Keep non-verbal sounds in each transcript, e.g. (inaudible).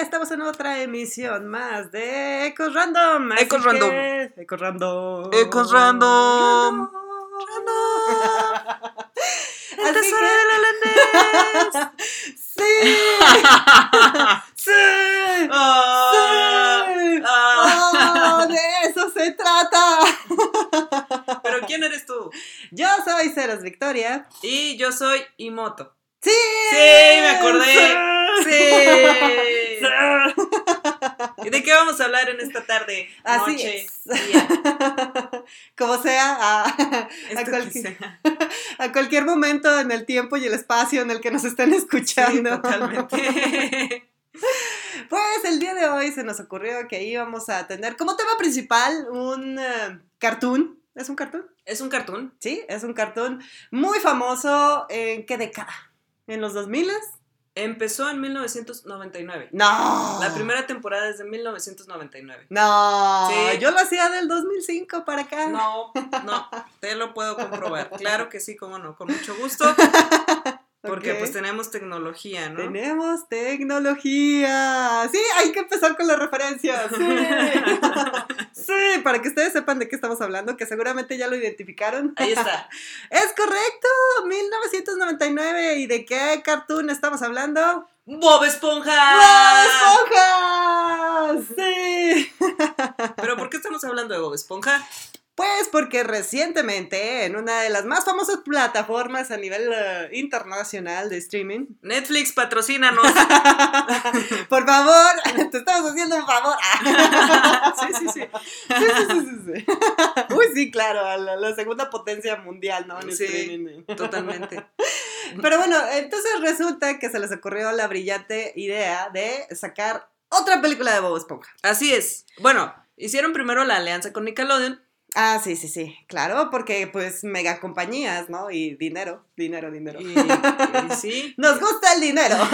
estamos en otra emisión más de Ecos Random. Ecos Random. Ecos Random. Ecos Random. El Así tesoro que-. (laughs) ¡Sí! ¡Sí! Ah, ¡Sí! ah. ¡Oh, de eso se trata! Pero ¿quién eres tú? Yo soy Ceros Victoria. Y yo soy Imoto. ¡Sí! Sí, me acordé. ¡Sí! ¿Y de qué vamos a hablar en esta tarde? Así noche, es. día? Como sea, a, cualquier, sea. a cualquier momento en el tiempo y el espacio en el que nos estén Sí, escuchando. totalmente. Pues el día de hoy se nos ocurrió que íbamos a tener como tema principal un eh, cartoon. ¿Es un cartoon? ¿Es un cartoon? Sí, es un cartoon muy famoso. ¿En qué década? ¿En los 2000? Empezó en 1999. No. La primera temporada es de 1999. No, Sí. yo lo hacía del 2005 para acá. No, no, te lo puedo comprobar. Claro que sí, cómo no, con mucho gusto. (laughs) Porque pues tenemos tecnología, ¿no? Tenemos tecnología. Sí, hay que empezar con las referencias. Sí. (laughs) sí, para que ustedes sepan de qué estamos hablando, que seguramente ya lo identificaron. Ahí está. (laughs) Es correcto, 1999. ¿Y de qué cartoon estamos hablando? ¡Bob Esponja! ¡Bob Esponja! Sí. (laughs) ¿Pero por qué estamos hablando de Bob Esponja? Pues porque recientemente en una de las más famosas plataformas a nivel eh, internacional de streaming, Netflix, patrocínanos. (laughs) por favor, te estamos haciendo un favor. (laughs) sí, sí, sí. Sí, sí, sí, sí. Uy, sí, claro, la segunda potencia mundial, ¿no? En Sí. streaming. Totalmente. Pero bueno, entonces resulta que se les ocurrió la brillante idea de sacar otra película de Bob Esponja. Así es. Bueno, hicieron primero la alianza con Nickelodeon. Ah, sí, sí, sí, claro, porque pues mega compañías, ¿no? Y dinero, dinero, dinero. Y, y sí. (laughs) Nos gusta el dinero. (laughs)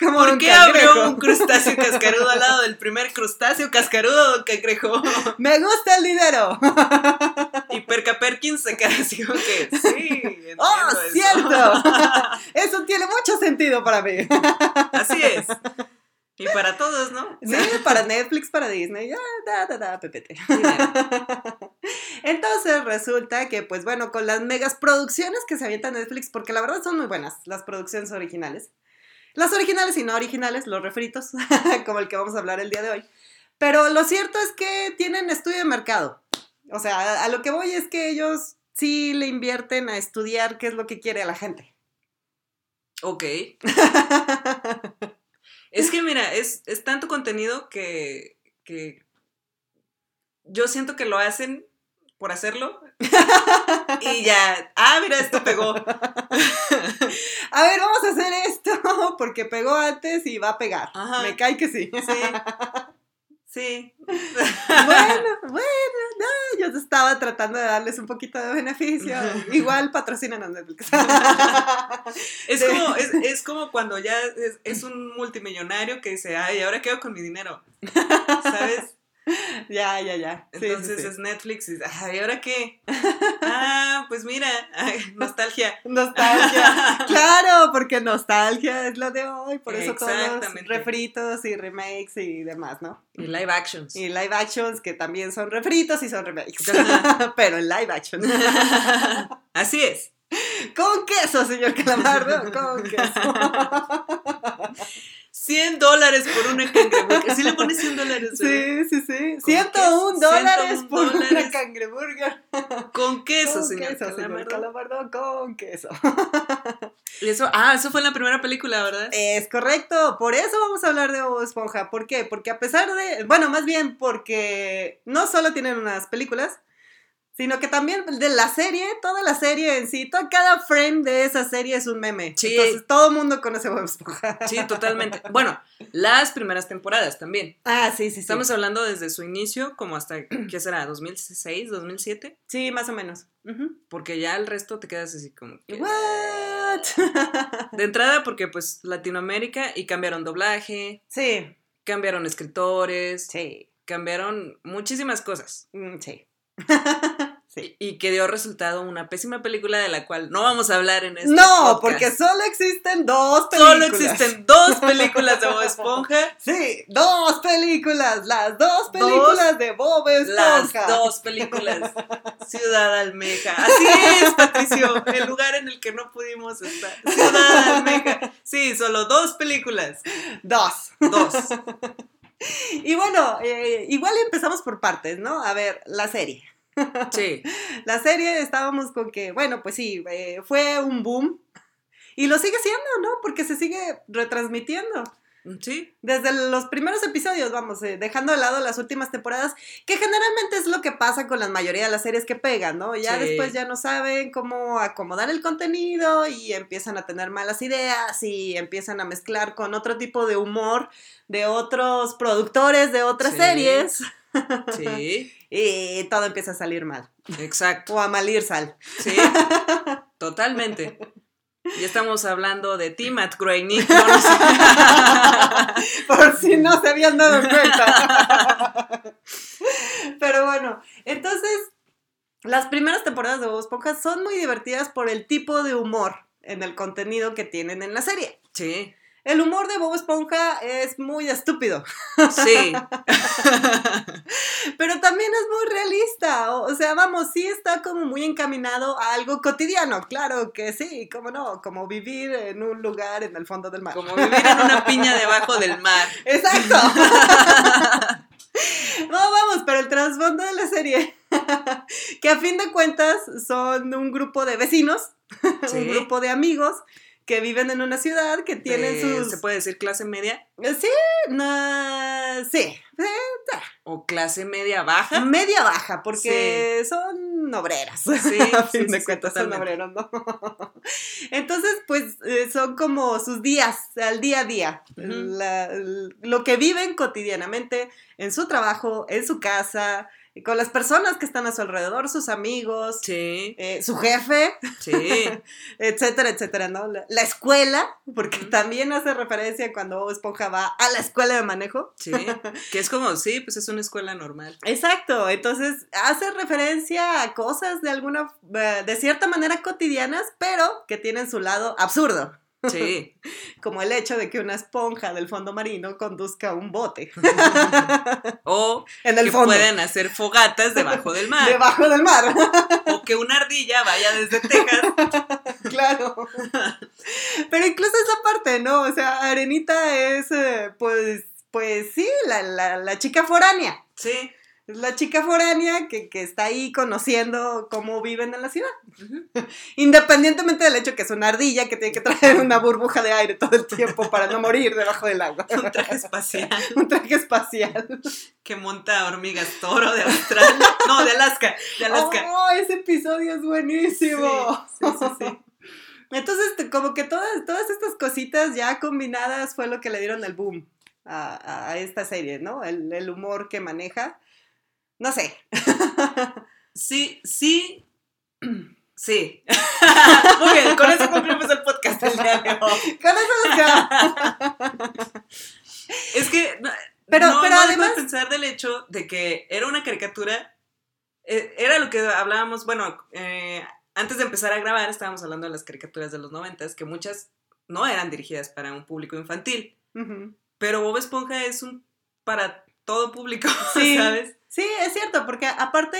Como ¿Por qué cangrejo. abrió un crustáceo cascarudo al lado del primer crustáceo cascarudo don cangrejo? (laughs) Me gusta el dinero. Y Perca Perkins se queda así como que, sí, ¡Oh, eso". cierto! Eso tiene mucho sentido para mí. Así es. Y para todos, ¿no? (laughs) Sí, para Netflix, para Disney, ya, da, da, da, pepete. (laughs) Entonces resulta que, pues bueno, con las megas producciones que se avienta Netflix, porque la verdad son muy buenas las producciones originales. Las originales y no originales, los refritos, (laughs) como el que vamos a hablar el día de hoy. Pero lo cierto es que tienen estudio de mercado. O sea, a, a lo que voy es que ellos sí le invierten a estudiar qué es lo que quiere la gente. Ok. Es que mira, es, es tanto contenido que, que yo siento que lo hacen por hacerlo. Y ya, ah, mira, esto pegó. (laughs) A ver, vamos a hacer esto porque pegó antes y va a pegar. Ajá. Me cae que sí. Sí. Sí. (laughs) Bueno, bueno, no, yo estaba tratando de darles un poquito de beneficio. (laughs) Igual patrocinan a Netflix. (laughs) Es como, es, es como cuando ya es, es un multimillonario que dice, ay, ahora quedo con mi dinero. ¿Sabes? (laughs) ya, ya, ya. Sí, Entonces sí. es Netflix y ay, ¿ahora qué? (laughs) Ah, pues mira, ay, (laughs) nostalgia. Nostalgia. claro, porque nostalgia es lo de hoy. Por eso todos los refritos y remakes y demás, ¿no? Y live actions. Y live actions que también son refritos y son remakes. Pero en live action. Así es. Con queso, señor Calamardo. Con queso. 100 dólares por una cangreburger. ¿Sí le pones 100 dólares? Sí, sí, sí. ¿Con 101 queso? dólares 101 por una cangreburger. Con queso, con señor. queso, señor Calamardo. Calamardo, con queso. Y eso, ah, eso fue en la primera película, ¿verdad? Es correcto, por eso vamos a hablar de Bob Esponja. ¿Por qué? Porque a pesar de, bueno, más bien porque no solo tienen unas películas, sino que también de la serie, toda la serie en sí, todo, cada frame de esa serie es un meme. Sí. Entonces todo el mundo conoce Bob Esponja. Sí, totalmente. Bueno, las primeras temporadas también. Ah, sí, sí, sí. Estamos hablando desde su inicio, como hasta, ¿qué será? ¿2006, 2007? Sí, más o menos. Porque ya el resto te quedas así como... que- What? (laughs) De entrada porque pues Latinoamérica y cambiaron doblaje, sí, cambiaron escritores, sí, cambiaron muchísimas cosas. mm, sí. (laughs) Sí. Y, y que dio resultado una pésima película de la cual no vamos a hablar en este No, podcast. porque solo existen dos películas. Solo existen dos películas de Bob Esponja. (laughs) Sí, dos películas, las dos películas de Bob Esponja. Las dos películas. Ciudad Almeja. Así es, Patricio. El lugar en el que no pudimos estar. Ciudad Almeja. Sí, solo dos películas. Dos. Dos. (laughs) Y bueno, eh, igual empezamos por partes, ¿no? A ver, la serie. Sí. (laughs) La serie estábamos con que, bueno, pues sí, eh, fue un boom. Y lo sigue siendo, ¿no? Porque se sigue retransmitiendo. Sí. Desde los primeros episodios, vamos, eh, dejando de lado las últimas temporadas, que generalmente es lo que pasa con la mayoría de las series que pegan, ¿no? Ya Sí. después ya no saben cómo acomodar el contenido y empiezan a tener malas ideas y empiezan a mezclar con otro tipo de humor de otros productores de otras Sí. series Sí. (laughs) y todo empieza a salir mal. Exacto. O a malir sal. Sí. (laughs) Totalmente. Ya estamos hablando de ti, Matt Groening. (laughs) Por si no se habían dado cuenta. Pero bueno, entonces, las primeras temporadas de Bob Esponja son muy divertidas por el tipo de humor en el contenido que tienen en la serie. Sí. El humor de Bob Esponja es muy estúpido, Sí. (laughs) pero también es muy realista. O sea, vamos, sí está como muy encaminado a algo cotidiano, claro que sí, cómo no, como vivir en un lugar en el fondo del mar. Como vivir en una piña debajo del mar. (laughs) Exacto. (laughs) No, vamos, pero el trasfondo de la serie, que a fin de cuentas son un grupo de vecinos, Sí. un grupo de amigos que viven en una ciudad, que tienen De- sus... ¿Se puede decir clase media? Sí, no, sí, ¿O clase media baja? media baja, porque son obreras. Sí, (laughs) a sí, fin sí, de sí, cuentas son obreros, ¿no? (laughs) Entonces, pues eh, son como sus días, al día a día. La- lo que viven cotidianamente en su trabajo, en su casa, con las personas que están a su alrededor, sus amigos, Sí, eh, su jefe, sí. (laughs) etcétera, etcétera, ¿no? La, la escuela, porque también hace referencia cuando Bob Esponja va a la escuela de manejo. Sí, que es como, sí, pues es una escuela normal. Exacto, entonces hace referencia a cosas de alguna, eh, de cierta manera cotidianas, pero que tienen su lado absurdo, Sí. (laughs) como el hecho de que una esponja del fondo marino conduzca un bote (laughs) O en el que fondo, pueden hacer fogatas debajo del mar. debajo del mar, (laughs) O que una ardilla vaya desde Texas. claro. Pero incluso esa parte, ¿no? O sea, Arenita es, eh, pues, pues sí, la, la, la chica foránea. Sí. La chica foránea que, que está ahí conociendo cómo viven en la ciudad. Independientemente del hecho que es una ardilla que tiene que traer una burbuja de aire todo el tiempo para no morir debajo del agua. Un traje espacial (laughs) Un traje espacial. que monta hormigas toro de Australia. No, de Alaska. De Alaska. ¡Oh, ese episodio es buenísimo! Sí, sí, sí, sí. Entonces, como que todas, todas estas cositas ya combinadas fue lo que le dieron el boom a, a esta serie, ¿no? El, el humor que maneja. No sé. (laughs) Sí, sí. (clears throat) Sí. (laughs) Muy bien, con eso concluimos el podcast del día de hoy. (laughs) Con eso. Es que no, Pero- no, pero no además- de pensar del hecho de que era una caricatura. eh, Era lo que hablábamos, bueno, eh, antes de empezar a grabar estábamos hablando de las caricaturas de los noventas, que muchas no eran dirigidas para un público infantil, pero Bob Esponja es un para todo público, Sí. ¿sabes? Sí, es cierto, porque aparte,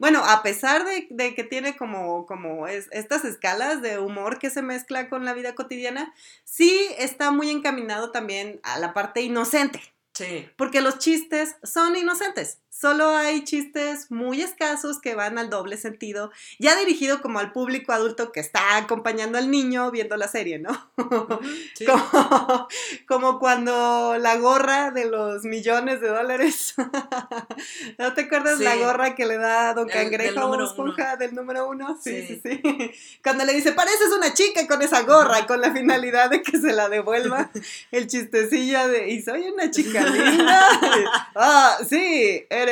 bueno, a pesar de, de que tiene como, como es- estas escalas de humor que se mezcla con la vida cotidiana, sí está muy encaminado también a la parte inocente, Sí. porque los chistes son inocentes. Solo hay chistes muy escasos que van al doble sentido, ya dirigido como al público adulto que está acompañando al niño viendo la serie, ¿no? (laughs) Sí. Como, como cuando la gorra de los millones de dólares. (laughs) ¿No te acuerdas Sí. la gorra que le da Don Cangrejo a Bob Esponja del número uno? Sí, sí, Sí. sí. (laughs) Cuando le dice, pareces una chica con esa gorra, con la finalidad de que se la devuelva. El chistecillo de, y soy una chica linda. ah, sí, eres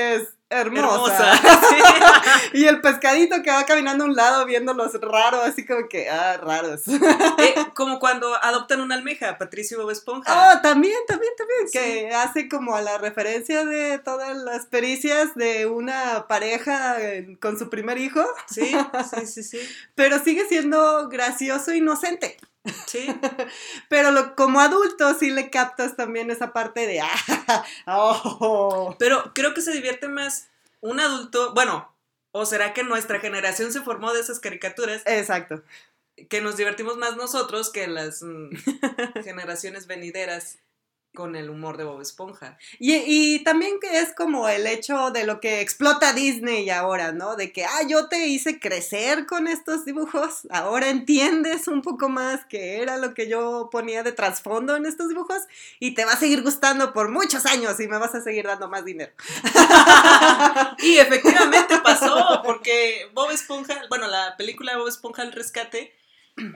hermosa. (laughs) (laughs) y el pescadito que va caminando a un lado viéndolos raros, así como que, ah, raros. Eh, (laughs) como cuando adoptan una almeja, Patricio Bob Esponja. Ah, también, también, también, que hace como a la referencia de todas las pericias de una pareja con su primer hijo. Sí, sí, sí, sí. Pero sigue siendo gracioso e inocente. Sí. (laughs) Pero lo, como adulto sí le captas también esa parte de, ah, (laughs) oh. Pero creo que se divierte más un adulto, bueno, o será que nuestra generación se formó de esas caricaturas. Exacto. Que nos divertimos más nosotros que las mm, (laughs) generaciones venideras con el humor de Bob Esponja. Y, también que es como el hecho de lo que explota Disney ahora, ¿no? De que, ah, yo te hice crecer con estos dibujos, ahora entiendes un poco más que era lo que yo ponía de trasfondo en estos dibujos y te va a seguir gustando por muchos años y me vas a seguir dando más dinero. (laughs) y efectivamente pasó, porque Bob Esponja, bueno, la película de Bob Esponja El Rescate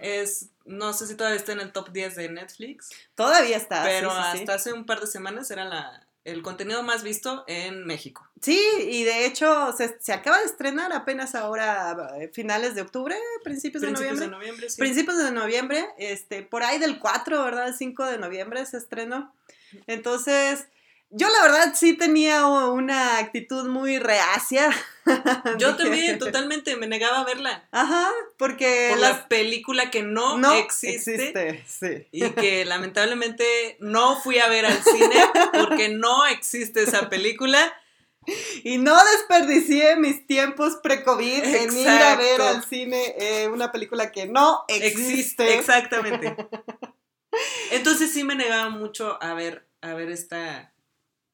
es, no sé si todavía está en el top 10 de Netflix. Todavía está. Pero hasta hace un par de semanas era la, el contenido más visto en México. Sí, y de hecho se, se acaba de estrenar apenas ahora, eh, finales de octubre, principios, de noviembre. De noviembre sí. Principios de noviembre, este, por ahí del 4, ¿verdad? El 5 de noviembre se estrenó. Entonces, yo la verdad sí tenía una actitud muy reacia. (laughs) Yo también, (laughs) totalmente, me negaba a verla. Ajá, porque... Por la película que no, no existe, existe. sí. Y que (laughs) lamentablemente no fui a ver al cine porque no existe esa película. Y no desperdicié mis tiempos pre-COVID en ir a ver al cine eh, una película que no existe. Exactamente. Entonces sí me negaba mucho a ver, a ver esta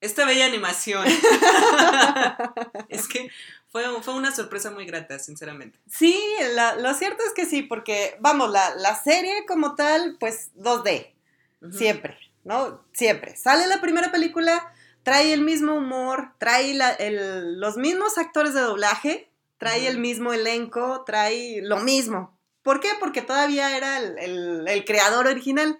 esta bella animación. (laughs) es que fue, fue, una sorpresa muy grata, sinceramente. Sí, lo cierto es que sí, porque, vamos, la, la serie como tal, pues 2D, siempre, ¿no? Siempre. Sale la primera película, trae el mismo humor, trae los mismos actores de doblaje, trae el mismo elenco, trae lo mismo. ¿Por qué? Porque todavía era el, creador original.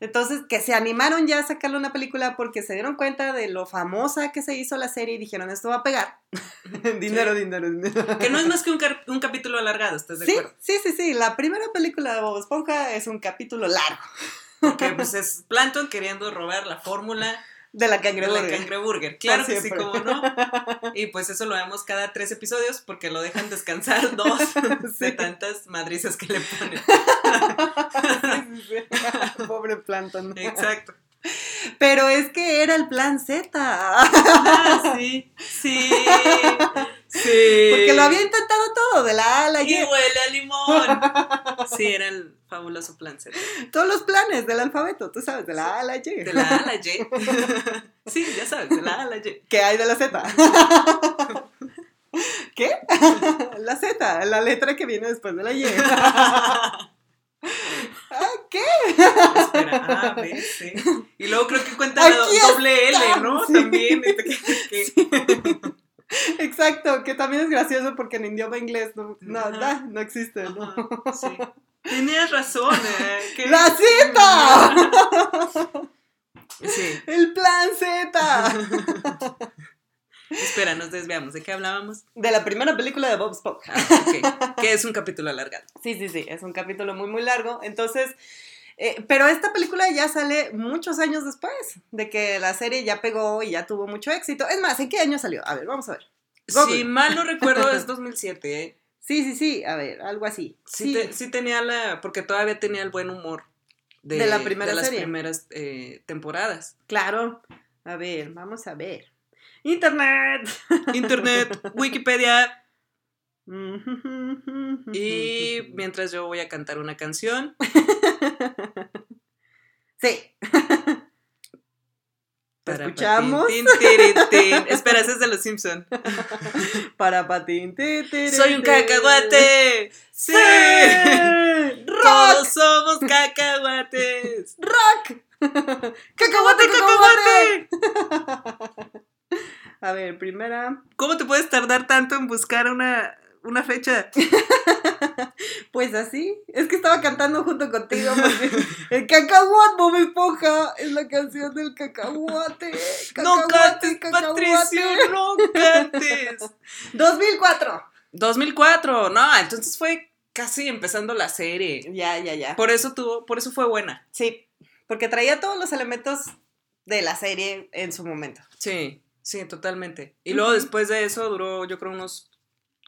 Entonces, que se animaron ya a sacarle una película porque se dieron cuenta de lo famosa que se hizo la serie y dijeron, esto va a pegar. (laughs) dinero, dinero, dinero. Que no es más que un, capítulo alargado, ¿estás de acuerdo? Sí, sí, sí. La primera película de Bob Esponja es un capítulo largo. Porque pues es Plankton queriendo robar la fórmula de la cangreburger. De la cangreburger, claro que sí, como no. Y pues eso lo vemos cada tres episodios porque lo dejan descansar (laughs) dos de tantas madrizas que le ponen. (laughs) Pobre Planton. Exacto. Pero es que era el plan Z. Ah, (laughs) sí, sí, sí. (laughs) Porque lo había intentado todo, de la A a la Y. Y huele a limón. (laughs) Sí, era el fabuloso plan Z. Todos los planes del alfabeto, tú sabes, de la A a la Y. De la A a la Y. Sí, ya sabes, de la A a la Y. ¿Qué hay de la Z? ¿Qué? La Z, la letra que viene después de la Y. ¿Ah, ¿Qué? Espera, A, B, C. Y luego creo que cuenta la doble L, ¿no? También. Este, Exacto, que también es gracioso porque en idioma inglés no, no, no existe, ¿no? sí. Tenías razón, ¿eh? ¡La Z! (laughs) Sí. ¡El plan Z! (laughs) Espera, nos desviamos. ¿De qué hablábamos? De la primera película de Bob Esponja. Ah, que es un capítulo alargado. Sí, sí, sí, es un capítulo muy, muy largo. Entonces, eh, pero esta película ya sale muchos años después de que la serie ya pegó y ya tuvo mucho éxito. Es más, ¿en qué año salió? A ver, vamos a ver. Si mal no recuerdo, es (laughs) 2007, ¿eh? Sí, sí, sí, a ver, algo así. Sí, sí. tenía la, porque todavía tenía el buen humor de, la primera de las serie. primeras eh, temporadas. Claro. A ver, vamos a ver. Internet. Internet, (laughs) Wikipedia. y (laughs) mientras yo voy a cantar una canción. sí. ¿Te escuchamos? Espera, ese es de los Simpson. (laughs) Para patín. Soy un cacahuate. Sí. Rock. Todos somos cacahuates. Rock. Cacahuate, cacahuate. A ver, primera. ¿Cómo te puedes tardar tanto en buscar una una fecha. (laughs) Pues así, es que estaba cantando junto contigo porque el cacahuate, Bob Esponja, es la canción del cacahuate. No cacahuate, cantes, Patricio, no cantes. (laughs) 2004. 2004, no, entonces fue casi empezando la serie. Ya, ya, ya. Por eso tuvo, por eso fue buena. Sí, porque traía todos los elementos de la serie en su momento. Sí, sí, totalmente. Y luego después de eso duró, yo creo, unos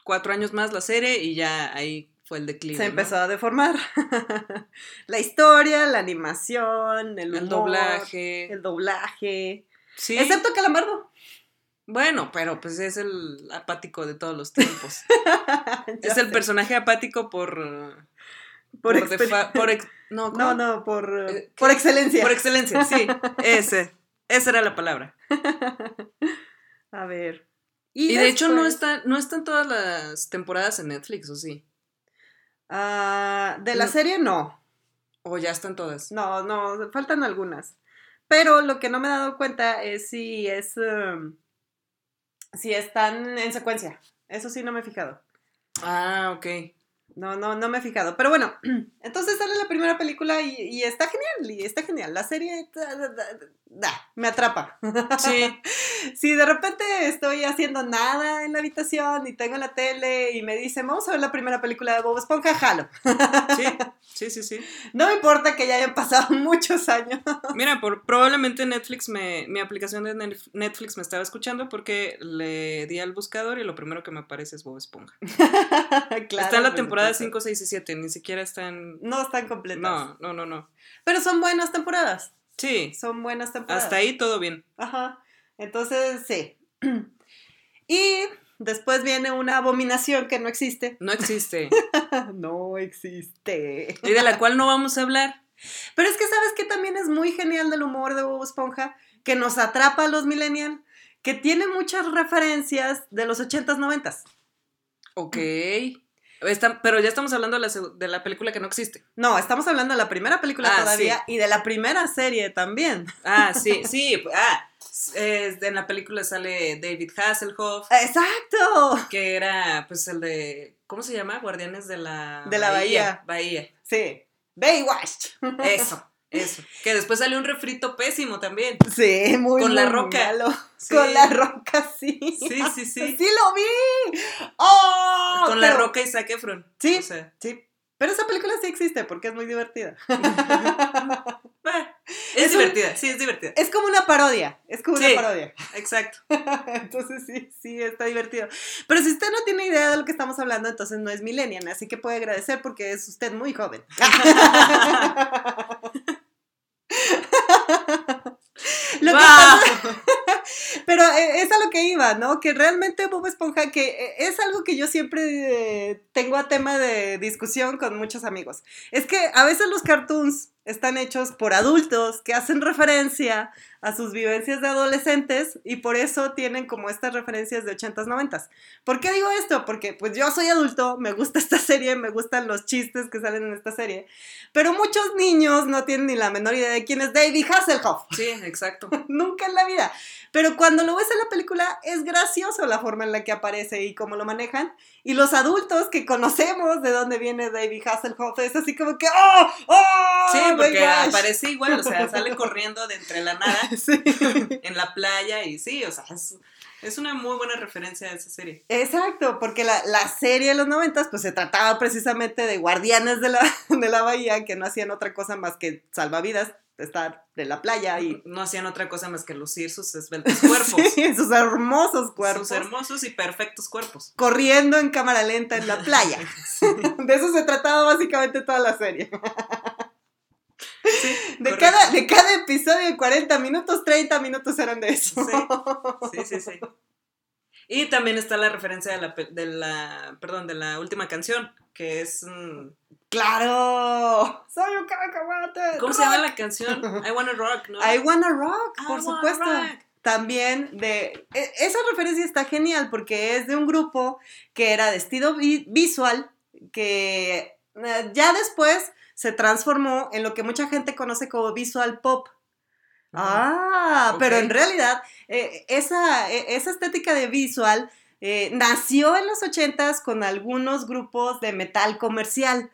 cuatro años más la serie y ya ahí fue el declive. Se ¿no? empezó a deformar. (laughs) la historia, la animación, el, El humor, doblaje. El doblaje. Sí. Excepto Calamardo. Bueno, pero pues es el apático de todos los tiempos. (laughs) Es el personaje apático por. Por, por, exper- defa- por ex- no, (laughs) ¿cómo? No, no, por, Eh, por excelencia. Por excelencia, sí. Ese. Esa era la palabra. (laughs) A ver. Y, de hecho no después- está, no están todas las temporadas en Netflix, ¿o sí? Ah, de la No. serie no. O ya están todas. No, no, faltan algunas. Pero lo que no me he dado cuenta es si es. um, si están en secuencia. Eso sí no me he fijado. Ah, ok. No, no, no me he fijado. Pero bueno, (clears throat) entonces sale la primera película y, y está genial. Y está genial. La serie da, me atrapa. Sí. (laughs) Si de repente estoy haciendo nada en la habitación y tengo la tele y me dicen, vamos a ver la primera película de Bob Esponja, jalo. Sí, sí, sí, sí. No me importa que ya hayan pasado (laughs) muchos años. Mira, por, probablemente Netflix me, mi aplicación de Netflix me estaba escuchando porque le di al buscador y lo primero que me aparece es Bob Esponja. (laughs) Claro, está en la por temporada supuesto. 5, 6 y 7, ni siquiera está en... No están completas. No, no, no, no. Pero son buenas temporadas. Sí, Son buenas temporadas. hasta ahí todo bien. Ajá. Entonces, sí. (clears throat) Y después viene una abominación que no existe. No existe. (laughs) no existe. y de la cual no vamos a hablar. Pero es que sabes que también es muy genial del humor de Bob Esponja, que nos atrapa a los millennials, que tiene muchas referencias de los 80s, 90s. Ok. Está- pero ya estamos hablando de la, de la película que no existe. No, estamos hablando de la primera película Ah, todavía y de la primera serie también. Ah, sí, (laughs) sí. Ah, es- en la película sale David Hasselhoff, ¡Exacto! que era pues el de, ¿cómo se llama? Guardianes de la De la Bahía. Bahía. Sí. Baywatch. Eso, eso. Que después salió un refrito pésimo también. Sí, muy Con La Roca. Sí. Con la roca, sí. Sí, sí, sí. ¡Sí lo vi! ¡Oh! Con La Roca y Zac Efron. Sí. O sea, Sí. Pero esa película sí existe porque es muy divertida. (laughs) bah, es, un- divertida, sí, es divertida. Es como una parodia. Es como Sí. una parodia. Exacto. (laughs) Entonces sí, sí, está divertido. Pero si usted no tiene idea de lo que estamos hablando, entonces no es millennial, así que puede agradecer porque es usted muy joven. (laughs) Lo que Bah. pasa- (laughs) pero eh, es a lo que iba, ¿no? Que realmente Bob Esponja, que eh, es algo que yo siempre eh, tengo a tema de discusión con muchos amigos. Es que a veces los cartoons están hechos por adultos que hacen referencia a sus vivencias de adolescentes y por eso tienen como estas referencias de 80s, 90s. ¿Por qué digo esto? Porque pues yo soy adulto, me gusta (laughs) esta serie, me gustan los chistes que salen en esta serie, pero muchos niños no tienen ni la menor idea de quién es David Hasselhoff. Sí, exacto. (laughs) Nunca en la vida. Pero cuando lo ves en la película es gracioso la forma en la que aparece y cómo lo manejan. Y los adultos que conocemos de dónde viene David Hasselhoff es así como que ¡Oh! ¡Oh! Sí, porque Baywatch". aparece igual, o sea, (laughs) sale corriendo de entre la nada (laughs) Sí. en la playa y sí, o sea, es, es una muy buena referencia a esa serie. Exacto, porque la, la serie de los noventas pues se trataba precisamente de guardianes de la, (laughs) de la bahía que no hacían otra cosa más que salvavidas, estar de la playa y No hacían otra cosa más que lucir sus esbeltos cuerpos. Sí, sus hermosos cuerpos. Sus hermosos y perfectos cuerpos. corriendo en cámara lenta en la playa. De eso se trataba básicamente toda la serie. (laughs) De correcto. cada, de cada episodio de 40 minutos, 30 minutos eran de eso. Sí, sí, sí. Y también está la referencia de la, de la, perdón, de la última canción, que es, mm, ¡Claro! ¡Soy un cacahuate! ¿cómo se llama la canción? (laughs) I Wanna Rock, ¿no? I Wanna Rock, por supuesto. rock. También de... e- Esa referencia está genial porque es de un grupo que era de estilo vi- visual, que eh, ya después se transformó en lo que mucha gente conoce como visual pop. Ah, pero en realidad eh, esa, eh, esa estética de visual eh, nació en los ochentas con algunos grupos de metal comercial.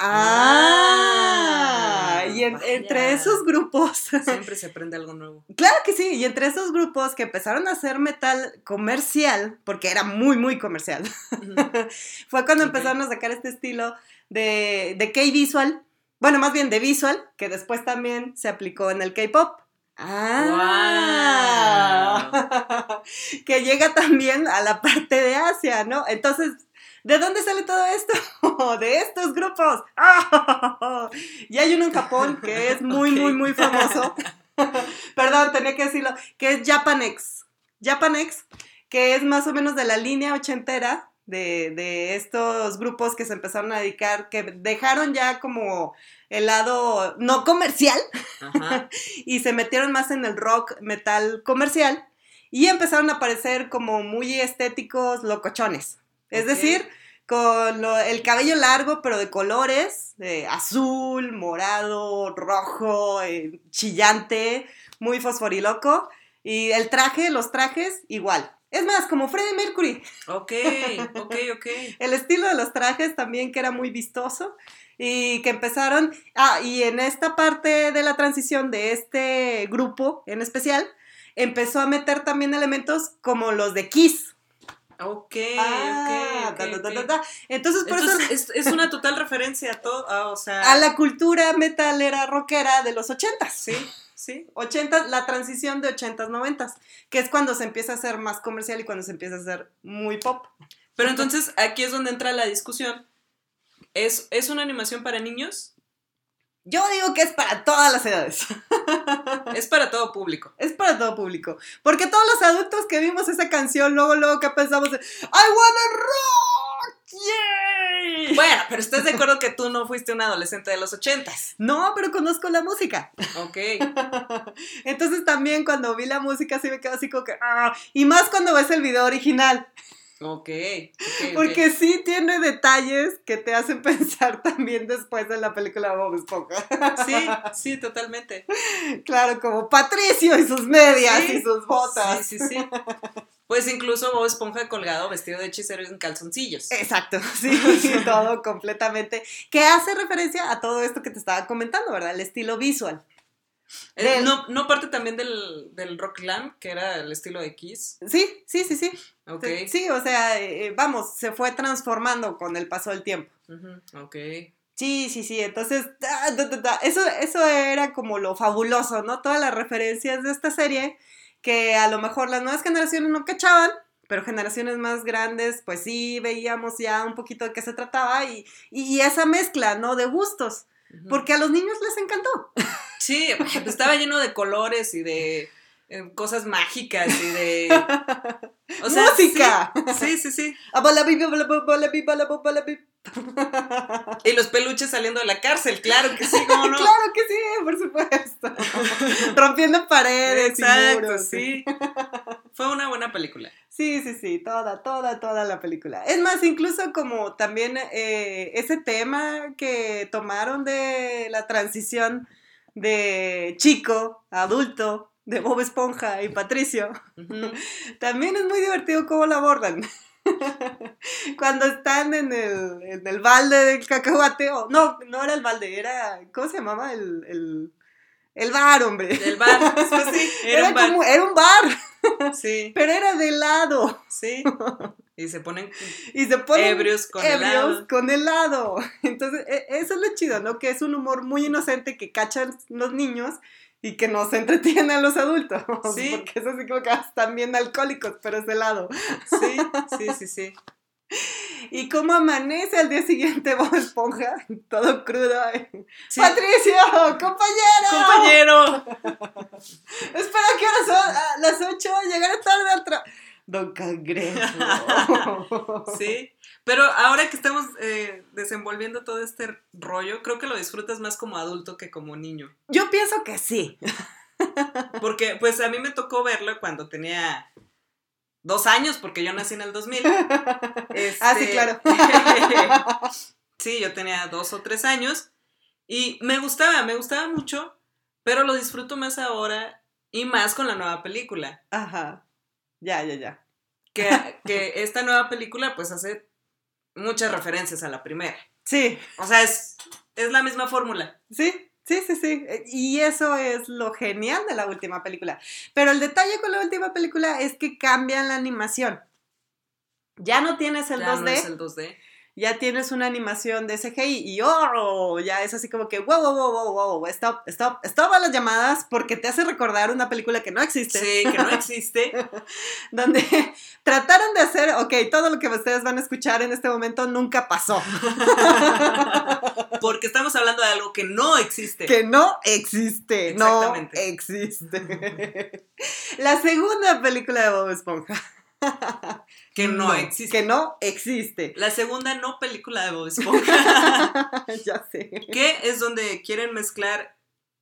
Ah, Ah, y en- entre esos grupos, Siempre se aprende algo nuevo. claro que sí, y entre esos grupos que empezaron a hacer metal comercial, porque era muy, muy comercial, (laughs) fue cuando empezaron a sacar este estilo de, de K-Visual, bueno, más bien de Visual, que después también se aplicó en el K-Pop. Ah, (laughs) que llega también a la parte de Asia, ¿no? Entonces, ¿de dónde sale todo esto? (laughs) De estos grupos. (laughs) Y hay uno en Japón que es muy, muy, muy famoso. (laughs) Perdón, tenía que decirlo, que es Japanex. Japanex, que es más o menos de la línea ochentera de, de estos grupos que se empezaron a dedicar, que dejaron ya como el lado no comercial Ajá. y se metieron más en el rock metal comercial y empezaron a aparecer como muy estéticos locochones. Es decir, con lo- el cabello largo pero de colores, azul, morado, rojo, eh, chillante, muy fosforiloco y el traje, los trajes igual. Es más, como Freddie Mercury. Ok, ok, (laughs) ok. El estilo de los trajes también que era muy vistoso y que empezaron, ah, y en esta parte de la transición de este grupo en especial, empezó a meter también elementos como los de Kiss. Ok, Ah, ok, ta, ok, ta, ta, ok. ta, ta. Entonces, por Entonces, eso es, es una total referencia a todo, a, o sea... a la cultura metalera rockera de los ochentas. Sí, sí. 80, la transición de 80s, 90s, que es cuando se empieza a hacer más comercial y cuando se empieza a hacer muy pop. Pero entonces aquí es donde entra la discusión. ¿Es, ¿Es una animación para niños? Yo digo que es para todas las edades. (laughs) Es para todo público. Es para todo público. Porque todos los adultos que vimos esa canción, luego, luego que pensamos I wanna rock, yay. Bueno, pero estás de acuerdo que tú no fuiste un adolescente de los ochentas. No, pero conozco la música. Ok. (laughs) Entonces también cuando vi la música sí me quedo así como que, ah, y más cuando ves el video original. Ok. ok. Porque sí tiene detalles que te hacen (laughs) pensar también después en la película de Bob Esponja. Sí, (laughs) sí, totalmente. claro, como Patricio y sus medias Sí. y sus botas. Sí, sí, sí. Pues incluso Bob Esponja colgado vestido de hechicero y en calzoncillos. Exacto, (laughs) sí, todo completamente. Que hace referencia a todo esto que te estaba comentando, ¿verdad? El estilo visual. Eh, no, no parte también del, del rock glam, que era el estilo de Kiss. Sí, sí, sí, sí. Ok. Sí, sí, o sea, eh, eh, vamos, se fue transformando con el paso del tiempo. Ujú, ok. Sí, sí, sí, entonces, eso, eso era como lo fabuloso, ¿no? Todas las referencias de esta serie que a lo mejor las nuevas generaciones no cachaban, pero generaciones más grandes, pues sí, veíamos ya un poquito de qué se trataba y, y esa mezcla, ¿no? De gustos, Porque a los niños les encantó. Sí, pues, estaba lleno de colores y de eh, cosas mágicas y de... (laughs) O sea, ¡Música! Sí, sí, sí. Bi. Y los peluches saliendo de la cárcel, claro que sí, ¿cómo no? (laughs) Claro que sí, por supuesto. (laughs) Rompiendo paredes y Exacto, sí. Fue una buena película. Sí, sí, sí, toda, toda, toda la película. Es más, incluso como también eh, ese tema que tomaron de la transición de chico a adulto, de Bob Esponja y Patricio, (laughs) también es muy divertido cómo lo abordan. (laughs) Cuando están en el, en el balde del cacahuate, o no, no era el balde, era, ¿cómo se llamaba? El, el, el bar, hombre. Del bar, pues sí, (laughs) era, Era, un bar. como, era un bar, Sí, pero era de helado. sí. (laughs) Y se ponen Y se ponen ebrios con ebrios helado. con helado. Entonces, e- eso es lo chido, ¿no? Que es un humor muy inocente que cachan los niños y que nos entretiene a los adultos. Sí. Porque es así como que están bien alcohólicos, pero es helado. Sí, sí, sí, sí. (laughs) Y cómo amanece al día siguiente Bob Esponja, (laughs) todo crudo. Sí. ¡Patricio! ¡Compañero! ¡Compañero! (laughs) Espera que ahora son a las 8, llegaré tarde al trabajo. Don Cangrejo. Sí. Pero ahora que estamos eh, desenvolviendo todo este rollo, creo que lo disfrutas más como adulto que como niño. Yo pienso que sí. Porque, pues, a mí me tocó verlo cuando tenía dos años, porque yo nací en el 2000. (laughs) Ah, sí, Este, claro. (laughs) sí, yo tenía dos o tres años y me gustaba, me gustaba mucho, pero lo disfruto más ahora y más con la nueva película. Ajá. Ya, ya, ya. que, (laughs) que esta nueva película pues hace muchas referencias a la primera. Sí, O sea, es, es la misma fórmula. sí, sí, sí, sí. Eh, Y eso es lo genial de la última película. Pero el detalle con la última película es que cambian la animación. Ya no tienes el Ya 2D, no es el 2D. ya tienes una animación de CGI y oh, ya es así como que wow, wow, wow, wow, wow, stop, stop, stop a las llamadas porque te hace recordar una película que no existe. Sí, que no existe. (laughs) donde trataron de hacer, ok, todo lo que ustedes van a escuchar en este momento nunca pasó, (laughs) Porque estamos hablando de algo que no existe. que no existe, no Exactamente. existe. (laughs) La segunda película de Bob Esponja. Que no existe. Que no existe. La segunda no película de Bob (laughs) Esponja. ya sé. que es donde quieren mezclar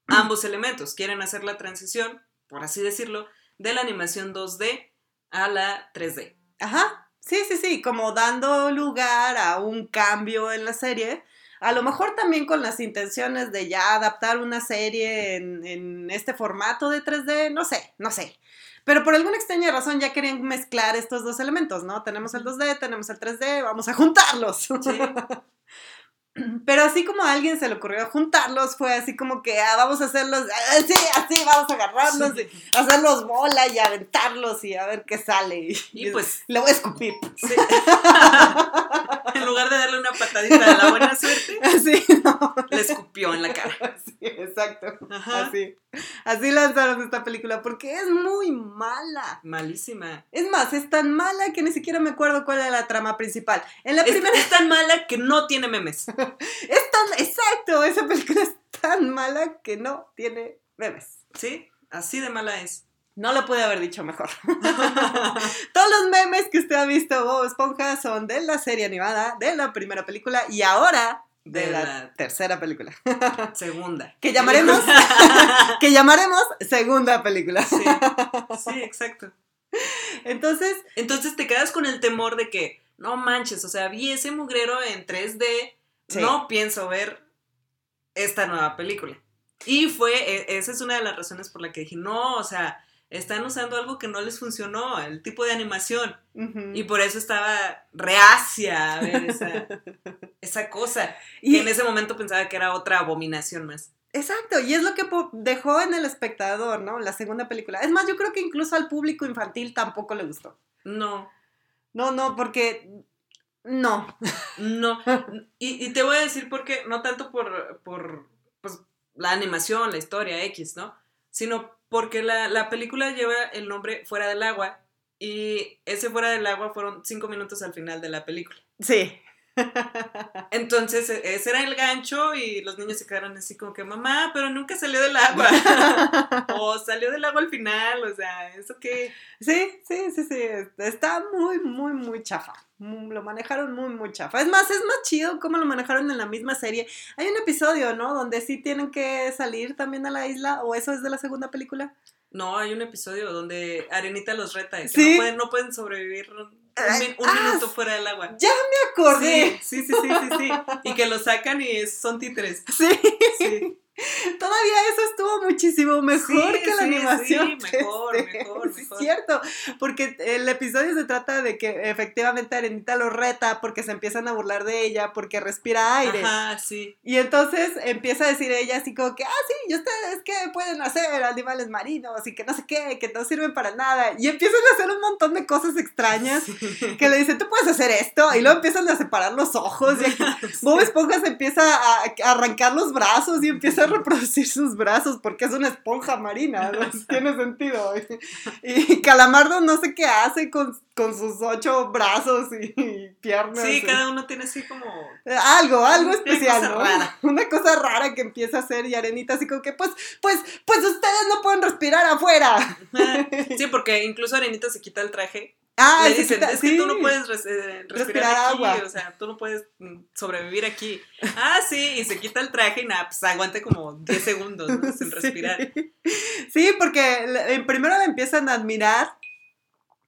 ambos elementos. Quieren hacer la transición, por así decirlo, de la animación 2D a la 3D. Ajá, sí, sí, sí, como dando lugar a un cambio en la serie. A lo mejor también con las intenciones de ya adaptar una serie en, en este formato de 3D, no sé, no sé. Pero por alguna extraña razón ya querían mezclar estos dos elementos, ¿no? Tenemos el 2D, tenemos el 3D, vamos a juntarlos. Sí. (laughs) (clears throat) Pero así como a alguien se le ocurrió juntarlos, fue así como que ah, vamos a hacerlos, ah, sí, así, vamos a agarrarlos, y hacerlos bola y aventarlos y a ver qué sale. Y, Y pues- le voy a escupir. Sí. (laughs) en lugar de darle una patadita de la buena suerte, (laughs) Así, no. le escupió en la cara. (laughs) Sí, exacto. Ajá. Así. Así lanzaron esta película porque es muy mala. Malísima. Es más, es tan mala que ni siquiera me acuerdo cuál era la trama principal. En la Es, primera es tan mala que no tiene memes. Es tan exacto, esa película es tan mala que no tiene bebés. ¿Sí? Así de mala es. No lo pude haber dicho mejor. (laughs) Todos los memes que usted ha visto Bob Esponja son de la serie animada, de la primera película y ahora de, De la, la- tercera película. (laughs) Segunda. Que llamaremos, (laughs) que llamaremos segunda película. Sí, sí, exacto. Entonces, Entonces te quedas con el temor de que, no manches, o sea, vi ese mugrero en 3D, Sí. no pienso ver esta nueva película. Y fue, e- esa es una de las razones por la que dije, no, o sea, están usando algo que no les funcionó, el tipo de animación. Y por eso estaba reacia a ver esa, (laughs) esa cosa. Y- Que en ese momento pensaba que era otra abominación más. Exacto, y es lo que dejó en el espectador, ¿no? La segunda película. Es más, yo creo que incluso al público infantil tampoco le gustó. No, No, no, porque no. no. Y, y te voy a decir por qué, no tanto por, por pues, la animación, la historia X, ¿no? Sino porque la, la película lleva el nombre Fuera del Agua y ese Fuera del Agua fueron cinco minutos al final de la película. Sí. (laughs) Entonces e- ese era el gancho y los niños se quedaron así como que, mamá, pero nunca salió del agua. (laughs) o salió del agua al final, o sea, ¿eso qué? Sí, sí, sí, sí. Está muy, muy, muy chafa. Lo manejaron muy, muy chafa. Es más, es más chido cómo lo manejaron en la misma serie. Hay un episodio, ¿no? Donde sí tienen que salir también a la isla, o eso es de la segunda película. No, hay un episodio donde Arenita los reta que Sí. no, pueden, no pueden sobrevivir un, Ah, minuto fuera del agua. Me acordé. Sí, sí, sí, sí, sí, sí. Y que los sacan y son títeres. (laughs) Sí. Sí. (laughs) Todavía eso estuvo muchísimo mejor Sí, que la sí, animación. sí, mejor, Este, (laughs) mejor. Es cierto, porque el episodio se trata de que efectivamente Arenita lo reta porque se empiezan a burlar de ella porque respira aire. Ajá, sí. Y entonces empieza a decir ella así como que, ah, sí, y ustedes que pueden hacer animales marinos y que no sé qué, que no sirven para nada. Y empiezan a hacer un montón de cosas extrañas que le dicen, tú puedes hacer esto. Y luego empiezan a separar los ojos y (laughs) aquí Bob Esponja se empieza a arrancar los brazos y empieza reproducir sus brazos porque es una esponja marina, no tiene sentido. (laughs) Y Calamardo no sé qué hace con, con sus ocho brazos y, y piernas. Sí, y- cada uno tiene así como. Algo, algo Una especial, cosa ¿no? rara. (laughs) Una cosa rara que empieza a hacer y Arenita así como que, pues, pues, pues ustedes no pueden respirar afuera. (laughs) Sí, porque incluso Arenita se quita el traje. Ah, Le dicen, es que sí. tú no puedes res- eh, respirar, Respirar aquí, agua. o sea, tú no puedes mm, sobrevivir aquí. Ah, sí, y se quita el traje y nada, pues aguante como 10 segundos, ¿no? (laughs) Sin respirar. Sí, porque le- eh, primero la empiezan a admirar,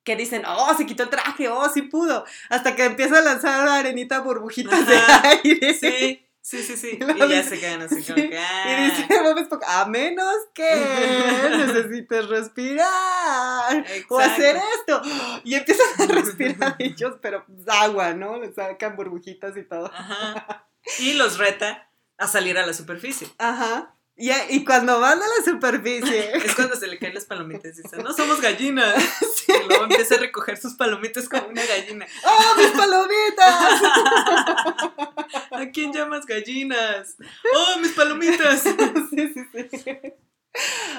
que dicen, oh, se quitó el traje, oh, sí pudo, hasta que empieza a lanzar a Arenita burbujitas de Ajá, aire. Sí, Sí, sí, sí. (laughs) Y Y ya dice- se quedan así sí, como que. Y Ah. dice Bob Esponja, a menos que (laughs) necesites respirar o hacer esto. Y empiezan a (laughs) respirar ellos, pero pues, agua, ¿no? Le sacan burbujitas y todo. Ajá. Y los reta a salir a la superficie. Ajá. Y, y cuando van a la superficie, (laughs) Es cuando se le caen las palomitas y dice, no somos gallinas. (laughs) Y luego empieza a recoger sus palomitas como una gallina. (laughs) ¡oh, mis palomitas! ¿A quién llamas gallinas? ¡Oh, mis palomitas! sí, sí, sí.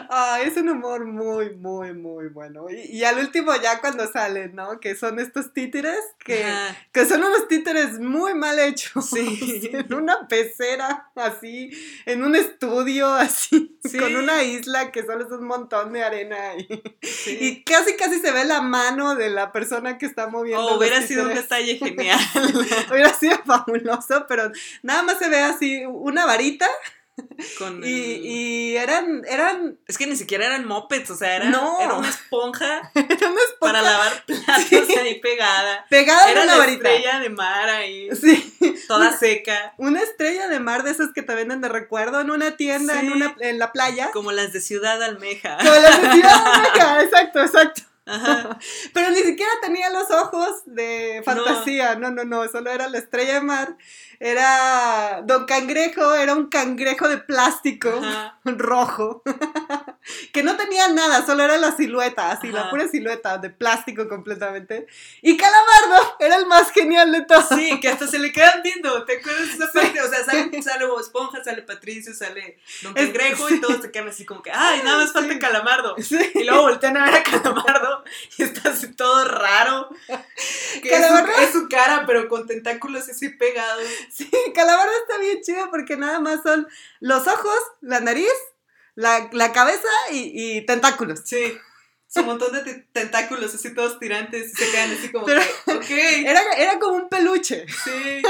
Ah, es un humor muy, muy, muy bueno. Y, y al último ya cuando salen, ¿no? Que son estos títeres, que, que son unos títeres muy mal hechos. Sí. (laughs) En una pecera, así, en un estudio, (laughs) así, Sí. con una isla que solo es un montón de arena. Y, Sí. y casi, casi se ve la mano de la persona que está moviendo. Oh, hubiera sido un detalle (laughs) genial. Hubiera sido fabuloso, pero nada más se ve así una varita Con y, el- y eran, eran, Es que ni siquiera eran mopeds, o sea, era, No. era una esponja (laughs) era una esponja para lavar (laughs) platos Sí. ahí pegada. pegada en Era una varita. estrella de mar ahí, (laughs) Sí, toda seca, una estrella de mar de esas que te venden de recuerdo en una tienda, Sí. en, una, en la playa. como las de Ciudad Almeja. Como la de Ciudad Almeja, exacto, exacto. Ajá. (laughs) Pero ni siquiera tenía los ojos de fantasía, no, no, no, solo era la estrella de mar. Era Don Cangrejo, era un cangrejo de plástico Ajá. (laughs) rojo, (laughs) (laughs) que no tenía nada, solo era la silueta, así, la pura silueta de plástico completamente. Y Calamardo era el más genial de todos. Sí, que hasta se le quedan viendo, ¿te acuerdas de esa parte? O sea, sale, (laughs) sale Bob Esponja, sale Patricio, sale Don Cangrejo sí. y todos se quedan así como que, ay, nada más falta Sí. Calamardo. Y luego voltean a ver a Calamardo y está así todo raro. (laughs) Que es su, es su cara, pero con tentáculos así pegados. Sí, Calamardo está bien chido porque nada más son los ojos, la nariz, la, la cabeza y, y tentáculos. Sí. Su montón de te- tentáculos así todos tirantes y se quedan así como Pero- que. Era, era como un peluche. Sí.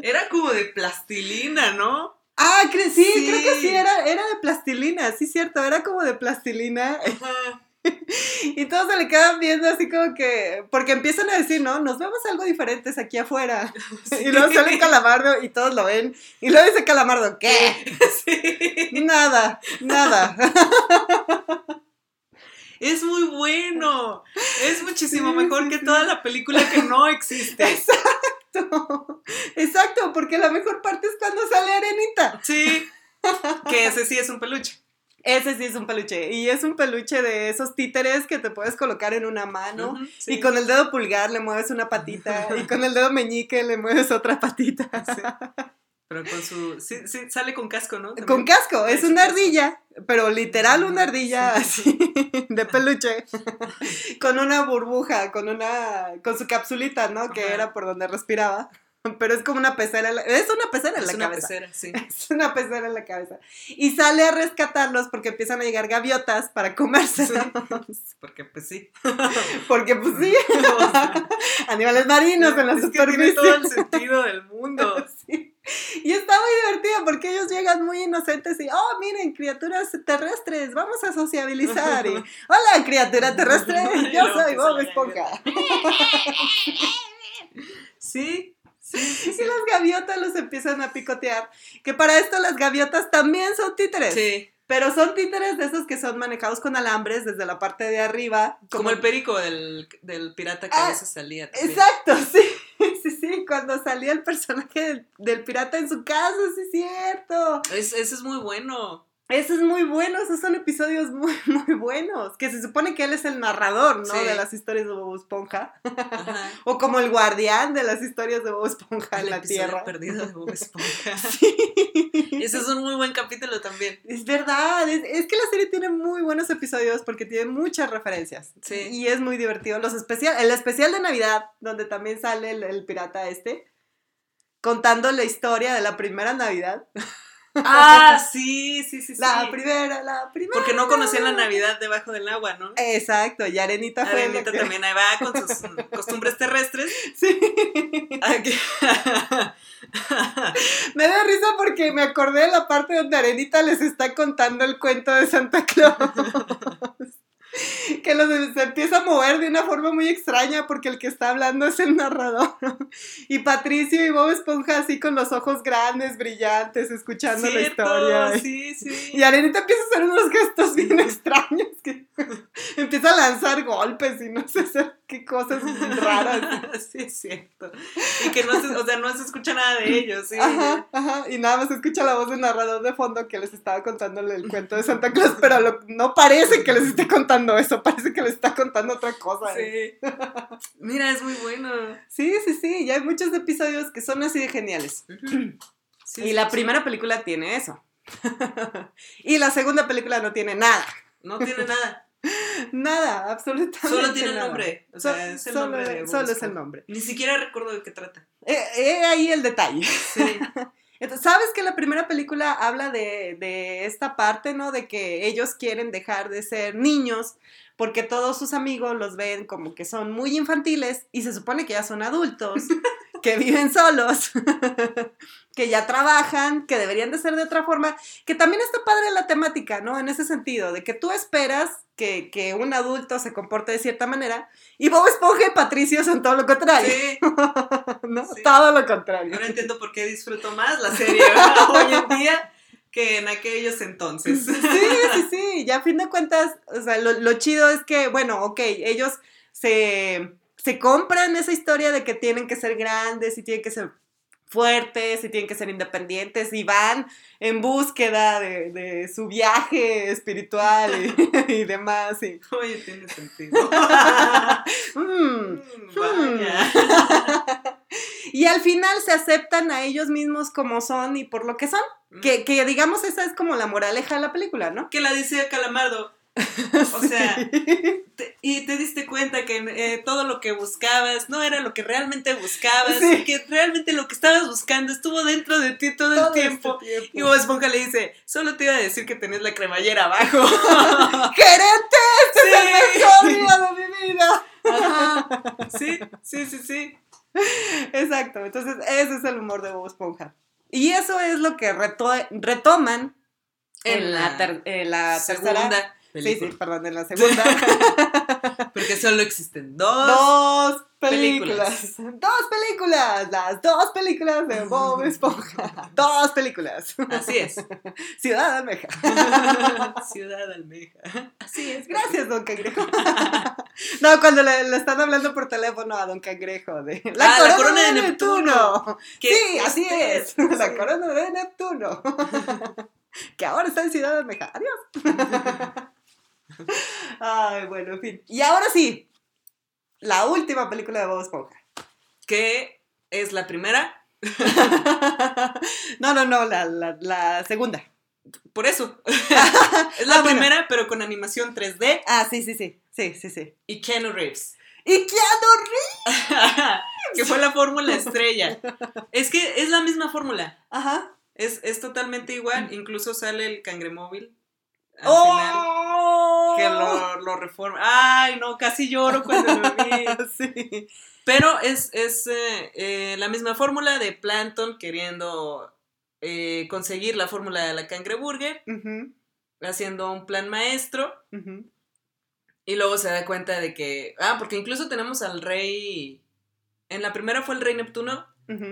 Era como de plastilina, ¿no? Ah, cre- sí, Sí. creo que sí, era, era de plastilina, sí, cierto, era como de plastilina. Ajá. (laughs) Y todos se le quedan viendo así como que, porque empiezan a decir, no, nos vemos algo diferentes aquí afuera. (laughs) (laughs) Y luego sale Calamardo y todos lo ven. Y luego dice Calamardo, ¿qué? Sí. Nada, nada. Es muy bueno. Es muchísimo Sí, mejor que toda la película que no existe. Exacto, exacto, porque la mejor parte es cuando sale Arenita. Sí. Que ese sí es un peluche. Ese sí es un peluche. Y es un peluche de esos títeres que te puedes colocar en una mano. Sí. Y con el dedo pulgar le mueves una patita. y con el dedo meñique le mueves otra patita. Sí. Pero con su. Sí, sí, sale con casco, ¿no? También. Con casco, es una ardilla, pero literal una ardilla Sí. así, de peluche, (laughs) con una burbuja, con una, con su capsulita, ¿no? Que Ajá. era por donde respiraba, (laughs) pero es como una pecera, es una pecera en Es la una cabeza. pecera, sí. (laughs) Es una pecera en la cabeza. Y sale a rescatarlos porque empiezan a llegar gaviotas para comérselos. (laughs) Porque pues sí. Porque pues sí, O sea, animales marinos en la es que tiene todo el sentido del mundo. Sí. Y está muy divertido porque ellos llegan muy inocentes y, oh, miren, criaturas terrestres, vamos a sociabilizar. Y, hola, criatura terrestre, yo soy Bob Esponja. Sí, sí, sí. Y las gaviotas los empiezan a picotear. Que para esto las gaviotas también son títeres. Sí. Pero son títeres de esos que son manejados con alambres desde la parte de arriba. Como el perico del, del pirata que Ah, a veces salía también. Exacto, (laughs) sí. Sí, sí, cuando salía el personaje del, del pirata en su casa, sí es cierto. Es, ese es muy bueno. Eso es muy bueno, esos son episodios muy, (laughs) muy buenos. Que se supone que él es el narrador, ¿no? Sí. De las historias de Bob Esponja. Ajá. (laughs) O como el guardián de las historias de Bob Esponja en la Tierra. perdido de Bob Esponja. (laughs) Ese es un muy buen capítulo también. Es verdad, es, es que la serie tiene muy buenos episodios porque tiene muchas referencias. Sí. Y es muy divertido. Los especial, el especial de Navidad, donde también sale el, el pirata este, contando la historia de la primera Navidad. Ah, sí, (laughs) sí, sí, sí. La primera, la primera. Porque no conocían la Navidad debajo del agua, ¿no? Exacto, y Arenita fue Arenita que- también ahí va con sus costumbres terrestres. (laughs) Sí. Aquí- (laughs) Me da risa porque me acordé de la parte donde Arenita les está contando el cuento de Santa Claus. (laughs) que los se, empieza a mover de una forma muy extraña porque el que está hablando es el narrador. (laughs) Y Patricio y Bob Esponja así con los ojos grandes, brillantes, escuchando la Cierto, historia. (laughs) Sí, sí. Y Arenita empieza a hacer unos gestos bien extraños que empieza a lanzar golpes y no sé qué cosas raras. (laughs) sí, es cierto. Y que no se, o sea, no se escucha nada de ellos, sí. Ajá, ajá. Y nada más se escucha la voz del narrador de fondo que les estaba contándole el cuento de Santa Claus, pero lo- no parece que les esté contando eso, parece que les está contando otra cosa. ¿eh? Sí. (laughs) Mira, es muy bueno. Sí, sí, sí. Ya hay muchos episodios que son así de geniales. (clears throat) Sí, y sí, la sí. primera película tiene eso. (laughs) y la segunda película no tiene nada. No tiene nada. Nada, absolutamente Solo tiene el nada. nombre. O So- sea, es el solo, nombre de solo es el nombre. Ni siquiera recuerdo de qué trata. Eh, eh, ahí el detalle. Sí. (laughs) Entonces, ¿sabes que la primera película habla de, de esta parte, ¿no? De que ellos quieren dejar de ser niños porque todos sus amigos los ven como que son muy infantiles y se supone que ya son adultos, (laughs) que viven solos, (laughs) que ya trabajan, que deberían de ser de otra forma, que también está padre la temática, ¿no? En ese sentido, de que tú esperas que, que un adulto se comporte de cierta manera y Bob Esponja y Patricio son todo lo contrario, Sí. (laughs) ¿no? Sí. Todo lo contrario. Ahora entiendo por qué disfruto más la serie (laughs) hoy en día que en aquellos entonces. Sí, sí, sí. Ya a fin de cuentas, o sea, lo, lo chido es que, bueno, ok, ellos se, se compran esa historia de que tienen que ser grandes y tienen que ser fuertes y tienen que ser independientes y van en búsqueda de, de su viaje espiritual y, (laughs) y demás. Y, Oye, tiene sentido. (laughs) mm, Mm, Vaya. (laughs) y al final se aceptan a ellos mismos como son y por lo que son. Que, que digamos, esa es como la moraleja de la película, ¿no? que la decía Calamardo. (laughs) O sea, te- y te diste cuenta que eh, todo lo que buscabas no era lo que realmente buscabas, Sí. y que realmente lo que estabas buscando estuvo dentro de ti todo, Todo el tiempo. este tiempo. Y Bob Esponja le dice, solo te iba a decir que tenías la cremallera abajo. (laughs) ¡Gerente! ¡Este es el mejor día de mi vida! Ajá. Sí, sí, sí, sí. Exacto, entonces ese es el humor de Bob Esponja. Y eso es lo que reto- retoman en, la, ter- en la segunda Sí, película. sí, perdón, en la segunda. (laughs) Porque solo existen dos. dos películas. películas. Dos películas. Las dos películas de Bob Esponja. Dos películas. Así es. (laughs) Ciudad Almeja. (laughs) Ciudad Almeja. Así es. Gracias, don Cangrejo. No, cuando le, le están hablando por teléfono a don Cangrejo de Ah, la corona de Neptuno. Sí, así es. La sí. corona de Neptuno. Que ahora está en Ciudad Almeja. Adiós. Ay, bueno, en fin. Y ahora sí, la última película de Bob Esponja. Que es la primera. (laughs) No, no, no, la, la, la segunda. Por eso. (laughs) es la Ah, bueno. primera, pero con animación 3D Ah, sí, sí, sí. Sí, sí, sí. y Keanu Reeves. Y Keanu Reeves. (laughs) que fue la fórmula estrella. Es que es la misma fórmula. Ajá. Es, es totalmente igual. Incluso sale el cangremóvil. Al final. Que lo, lo reforma. Ay, no, casi lloro cuando lo vi. (laughs) sí. Pero es, es eh, eh, la misma fórmula de Plankton queriendo eh, conseguir la fórmula de la cangreburger, haciendo un plan maestro. Y luego se da cuenta de que. Ah, porque incluso tenemos al rey. En la primera fue el rey Neptuno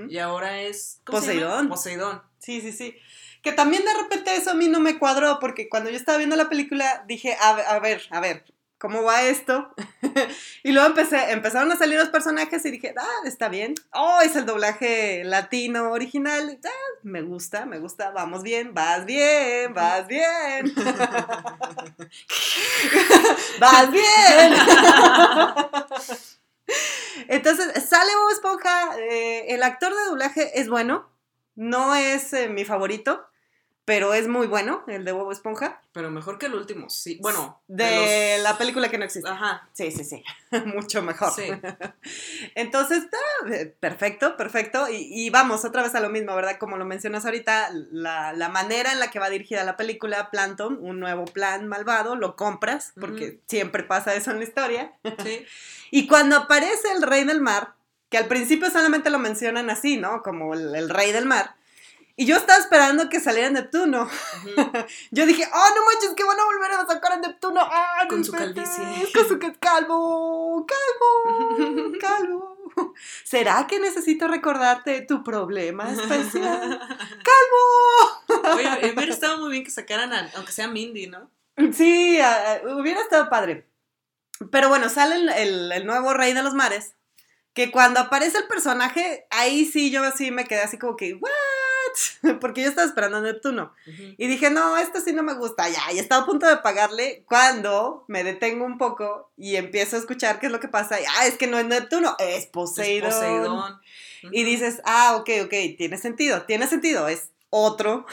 y ahora es. Poseidón. Poseidón. Sí, sí, sí. Que también de repente eso a mí no me cuadró, porque cuando yo estaba viendo la película dije, a, ver- a ver, a ver, ¿cómo va esto? (laughs) y luego empecé, empezaron a salir los personajes y dije, ah, está bien. Oh, es el doblaje latino original. Ah, me gusta, me gusta, vamos bien, vas bien, vas bien. (laughs) vas bien. (laughs) Entonces, sale Bob Esponja, eh, el actor de doblaje es bueno, no es eh, mi favorito, pero es muy bueno, el de Bob Esponja, Pero mejor que el último, sí. Bueno, de los- la película que no existe. Ajá. Sí, sí, sí, (laughs) mucho mejor. Sí. (laughs) Entonces, eh, perfecto, perfecto. Y, y vamos otra vez a lo mismo, ¿verdad? Como lo mencionas ahorita, la, la manera en la que va dirigida la película, Planton, un nuevo plan malvado, lo compras, porque siempre pasa eso en la historia. Sí. (laughs) Y cuando aparece el rey del mar, que al principio solamente lo mencionan así, ¿no? Como el, el rey del mar, Y yo estaba esperando que saliera Neptuno. Ujú. (laughs) Yo dije, oh, no manches, que van a volver a sacar a Neptuno. ¡Ah, Con su calvicie. Con su ca- calvo, calvo, (laughs) calvo. ¿Será que necesito recordarte tu problema especial? (laughs) ¡Calvo! Oye, hubiera estado muy bien que sacaran, a- aunque sea Mindy, ¿no? Sí, hubiera estado padre. Pero bueno, sale el, el- el nuevo rey de los mares. Que cuando aparece el personaje, ahí sí yo sí me quedé así como que, ¿what? (laughs) Porque yo estaba esperando a Neptuno. Y dije, no, esto sí no me gusta. Ya, y estaba a punto de pagarle cuando me detengo un poco y empiezo a escuchar qué es lo que pasa. Y, ah, es que no es Neptuno, es Es Poseidón. Poseidón. Y dices, ah, ok, ok, tiene sentido, tiene sentido. Es otro,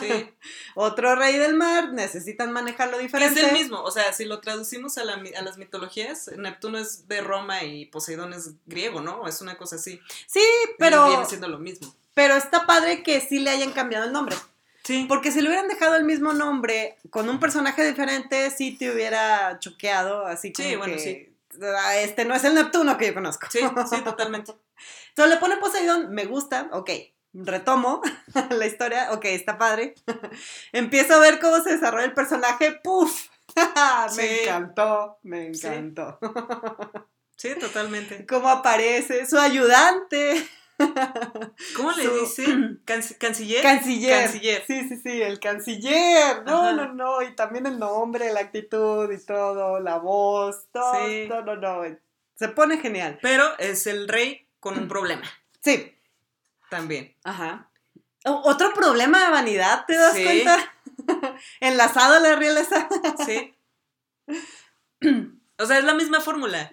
Sí. (laughs) otro rey del mar, necesitan manejarlo Que es diferente. el mismo, o sea, si lo traducimos a, la a las mitologías, Neptuno es de Roma y Poseidón es griego, ¿no? Es una cosa así. Sí, Y pero, Viene siendo lo mismo. Pero está padre que sí le hayan cambiado el nombre. Sí. Porque si le hubieran dejado el mismo nombre con un personaje diferente, sí te hubiera choqueado, así como Sí, bueno, que, sí. "Ah, este no es el Neptuno que yo conozco. Sí, sí, totalmente. (laughs) Entonces le pone Poseidón, me gusta, ok. Retomo (laughs) la historia, ok, está padre. (laughs) Empiezo a ver cómo se desarrolla el personaje, ¡puf! me Sí. encantó, me Sí. encantó. Sí, totalmente. Cómo aparece su ayudante, (laughs) ¿Cómo le dice? (clears throat) Canc- ¿Canciller? canciller. Canciller. Sí, sí, sí, el canciller. No, Ajá. no, no, y también el nombre, la actitud y todo, la voz, todo, Sí. no, no, no. Se pone genial. Pero es el rey con un (clears throat) problema Sí, también. Ajá. Otro problema de vanidad, ¿te das Sí. cuenta? (laughs) Enlazado a la realeza. Sí. (laughs) O sea, es la misma fórmula.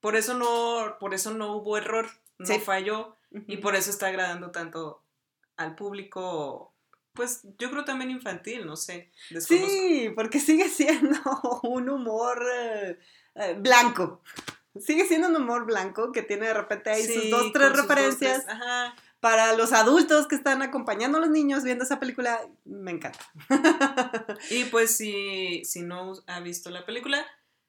Por eso no, por eso no hubo error, no Sí. falló. Y por eso está agradando tanto al público, pues yo creo también infantil, no sé. Desconozco. Sí, porque sigue siendo (laughs) un humor eh, eh, blanco. Sigue siendo un humor blanco que tiene de repente ahí sus dos, tres dos, referencias. tres- Ajá. Para los adultos que están acompañando a los niños viendo esa película, me encanta. (laughs) Y pues si, si no ha visto la película,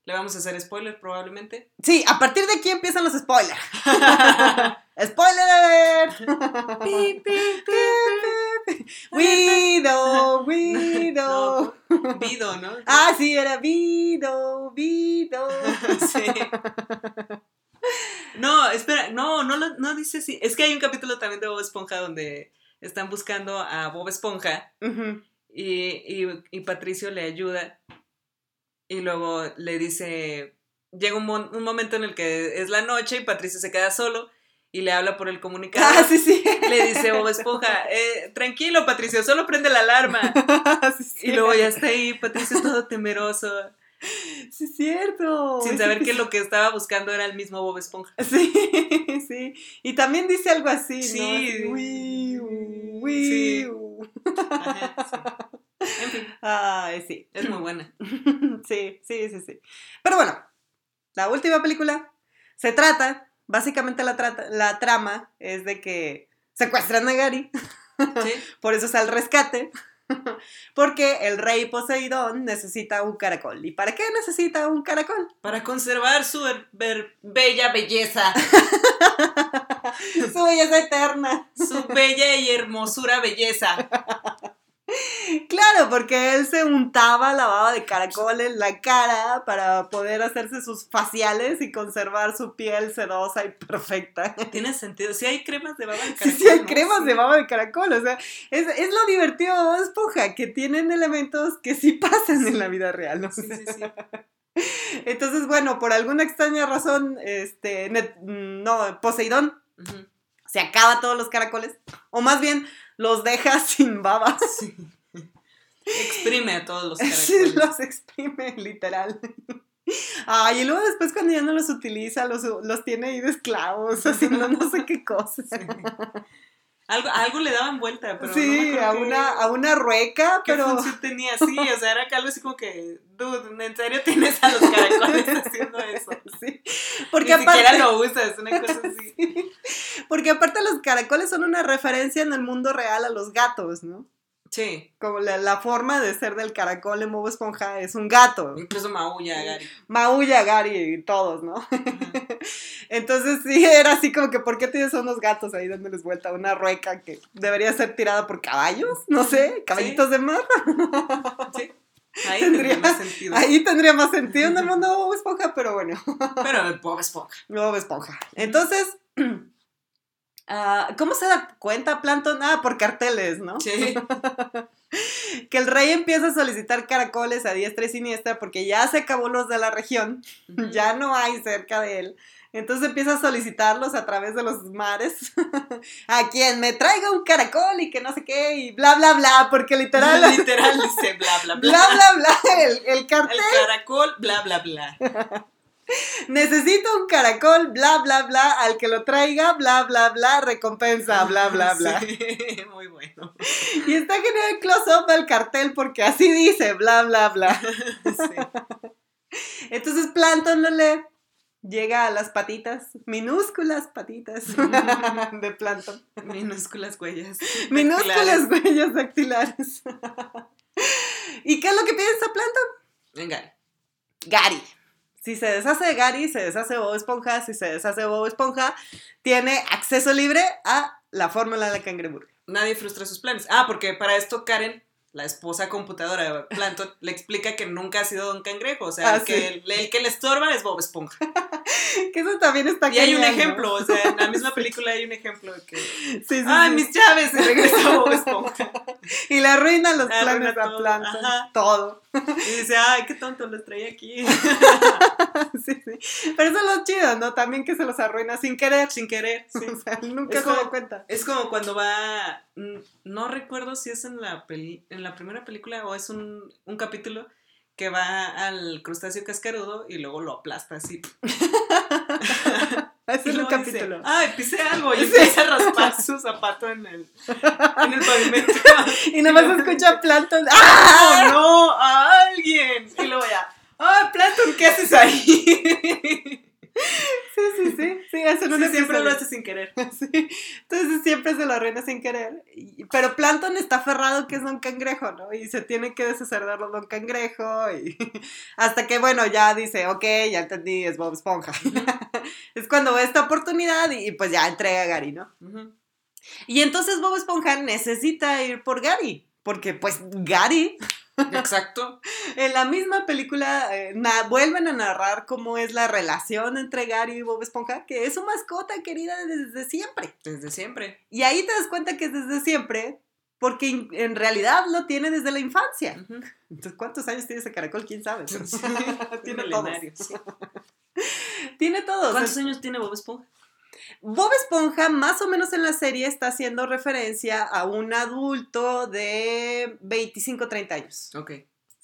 le vamos a hacer spoiler probablemente. Sí, a partir de aquí empiezan los spoilers. (laughs) ¡Spoiler! (laughs) Pi, pi, pi. Widow, Widow. No, Vido, ¿no? Ah, sí, era Vido, Vido. (laughs) Sí. No, espera, no, no, lo- no dice si. Es que hay un capítulo también de Bob Esponja donde están buscando a Bob Esponja y, y- y Patricio le ayuda y luego le dice, llega un, mon- un momento en el que es la noche y Patricio se queda solo y le habla por el comunicado. Ah, sí, sí. (laughs) Le dice Bob Esponja, "Eh, tranquilo Patricio, solo prende la alarma. (laughs) Sí. Y luego ya está ahí, Patricio todo temeroso, Sí, es cierto. sin saber que lo que estaba buscando era el mismo Bob Esponja. (laughs) Sí, sí. Y también dice algo así, ¿no? Sí. Ajá, Ay, sí. es muy (clears throat) buena. (laughs) Sí, sí, sí, sí. Pero bueno, la última película se trata, básicamente la, trata, la trama es de que secuestran a Gary, Sí. (laughs) por eso es al rescate, (laughs) porque el rey Poseidón necesita un caracol. ¿Y para qué necesita un caracol? Para conservar su bella belleza, Su belleza eterna. su bella y hermosura belleza. Claro, porque él se untaba la baba de caracol en la cara para poder hacerse sus faciales y conservar su piel sedosa y perfecta. Tiene sentido. Si hay cremas de baba de Sí, caracol. sí, hay ¿no? cremas Sí. de baba de caracol, o sea, es, es lo divertido de Esponja, que tienen elementos que sí pasan en la vida real, ¿no? Sí, sí, sí. Entonces, bueno, por alguna extraña razón, este, Net- no, Poseidón se acaba todos los caracoles, o más bien los deja (laughs) sin baba, Sí. Exprime a todos los (laughs) Sí, caracoles. los exprime, literal. Ay, y luego después cuando ya no los utiliza, los, los tiene ahí de esclavos, (laughs) haciendo no sé qué cosas. Sí. Algo, algo le daban vuelta, pero no me sí, a una, a una rueca, ¿Qué pero... función (laughs) tenía? Sí, o sea, era algo así como que, dude, ¿en serio tienes a los caracoles (laughs) haciendo eso? Sí, Porque porque Ni aparte, siquiera lo usas, una cosa (laughs) así. Sí, porque aparte los caracoles son una referencia en el mundo real a los gatos, ¿no? Sí, Como la, la forma de ser del caracol en Bob Esponja es un gato. incluso maulla, Gary. Maulla, Gary y todos, ¿no? (laughs) Entonces sí, era así como que, ¿por qué tienes unos gatos ahí dándoles vuelta? Una rueca que debería ser tirada por caballos, no sé, caballitos de mar. Sí. (laughs) Ahí tendría, más sentido. (laughs) Ahí tendría más sentido en el mundo Bob Esponja, pero bueno. Pero Bob Esponja. Bob Esponja. Entonces, (clears throat) ah, ¿cómo se da cuenta Planton? Ah, por carteles, ¿no? Sí. (laughs) que el rey empieza a solicitar caracoles a diestra y siniestra porque ya se acabó los de la región, ya no hay cerca de él. Entonces empieza a solicitarlos a través de los mares. (laughs) a quien me traiga un caracol y que no sé qué, y bla, bla, bla, porque literal. (laughs) literal dice bla, bla, bla. Bla, bla, bla. El, el cartel. El caracol, bla, bla, bla. Necesito un caracol, bla, bla, bla, al que lo traiga, bla, bla, bla, recompensa, bla, bla, bla. Sí, (laughs) muy bueno. Y está genial el close-up del cartel porque así dice, bla, bla, bla. (laughs) Sí. Entonces Planton lo lee, llega a las patitas, minúsculas patitas (laughs) de Planton. Minúsculas huellas. Minúsculas huellas dactilares. ¿Y qué es lo que piensa Planton? Venga. Gary. Si se deshace de Gary, se deshace de Bob Esponja. Si se deshace de Bob Esponja, tiene acceso libre a la fórmula de la cangreburger. Nadie frustra sus planes. Ah, porque para esto Karen, la esposa computadora de le explica que nunca ha sido Don Cangrejo. O sea, Ah, el, que, el, el que le estorba es Bob Esponja. (laughs) Que eso también está Y hay un ejemplo, o sea, en la misma (laughs) película hay un ejemplo de que. Sí, sí, ¡Ay, sí. mis llaves! Y regresa (laughs) Bob Esponja. Y le arruinan los Le arruina planes a todo, Planton. ajá. Todo. Y dice, ¡ay, qué tonto, los traía aquí! Sí, sí. Pero eso es lo chido, ¿no? También que se los arruina sin querer. Sin querer, sí. O sea, nunca Es se da como- cuenta. Es como cuando va. No recuerdo si es en la peli, en la primera película o es un, un capítulo que va al crustáceo cascarudo y luego lo aplasta así. (laughs) Ese es dice, capítulo. Ay, pisé algo y empieza a raspar su zapato en el, en el pavimento. (laughs) Y nomás se escucha Planton. (laughs) ¡Ah! ¡Oh, no! ¡A alguien! Y luego ya. ¡Ah, Platon, qué haces ahí! Sí, sí, sí. Sí, Sí, siempre lo haces sin querer. Sí. Entonces siempre se lo arruina sin querer. Y- pero Planton está aferrado que es Don Cangrejo, ¿no? Y se tiene que deshacer de Don Cangrejo. Y (laughs) hasta que, bueno, ya dice, ok, ya entendí, es Bob Esponja. (laughs) es cuando ve esta oportunidad y, pues ya entrega a Gary, ¿no? Y entonces Bob Esponja necesita ir por Gary. Porque pues Gary, Exacto. (laughs) en la misma película, eh, vuelven a narrar cómo es la relación entre Gary y Bob Esponja, que es su mascota querida desde siempre. Desde siempre. Y ahí te das cuenta que es desde siempre, porque in- en realidad lo tiene desde la infancia. Entonces, ¿cuántos años tiene ese caracol? ¿Quién sabe? Pero Sí, (laughs) tiene todos. sí. (laughs) Tiene todos. ¿Cuántos años tiene Bob Esponja? Bob Esponja, más o menos en la serie, está haciendo referencia a un adulto de 25, 30 años. Ok.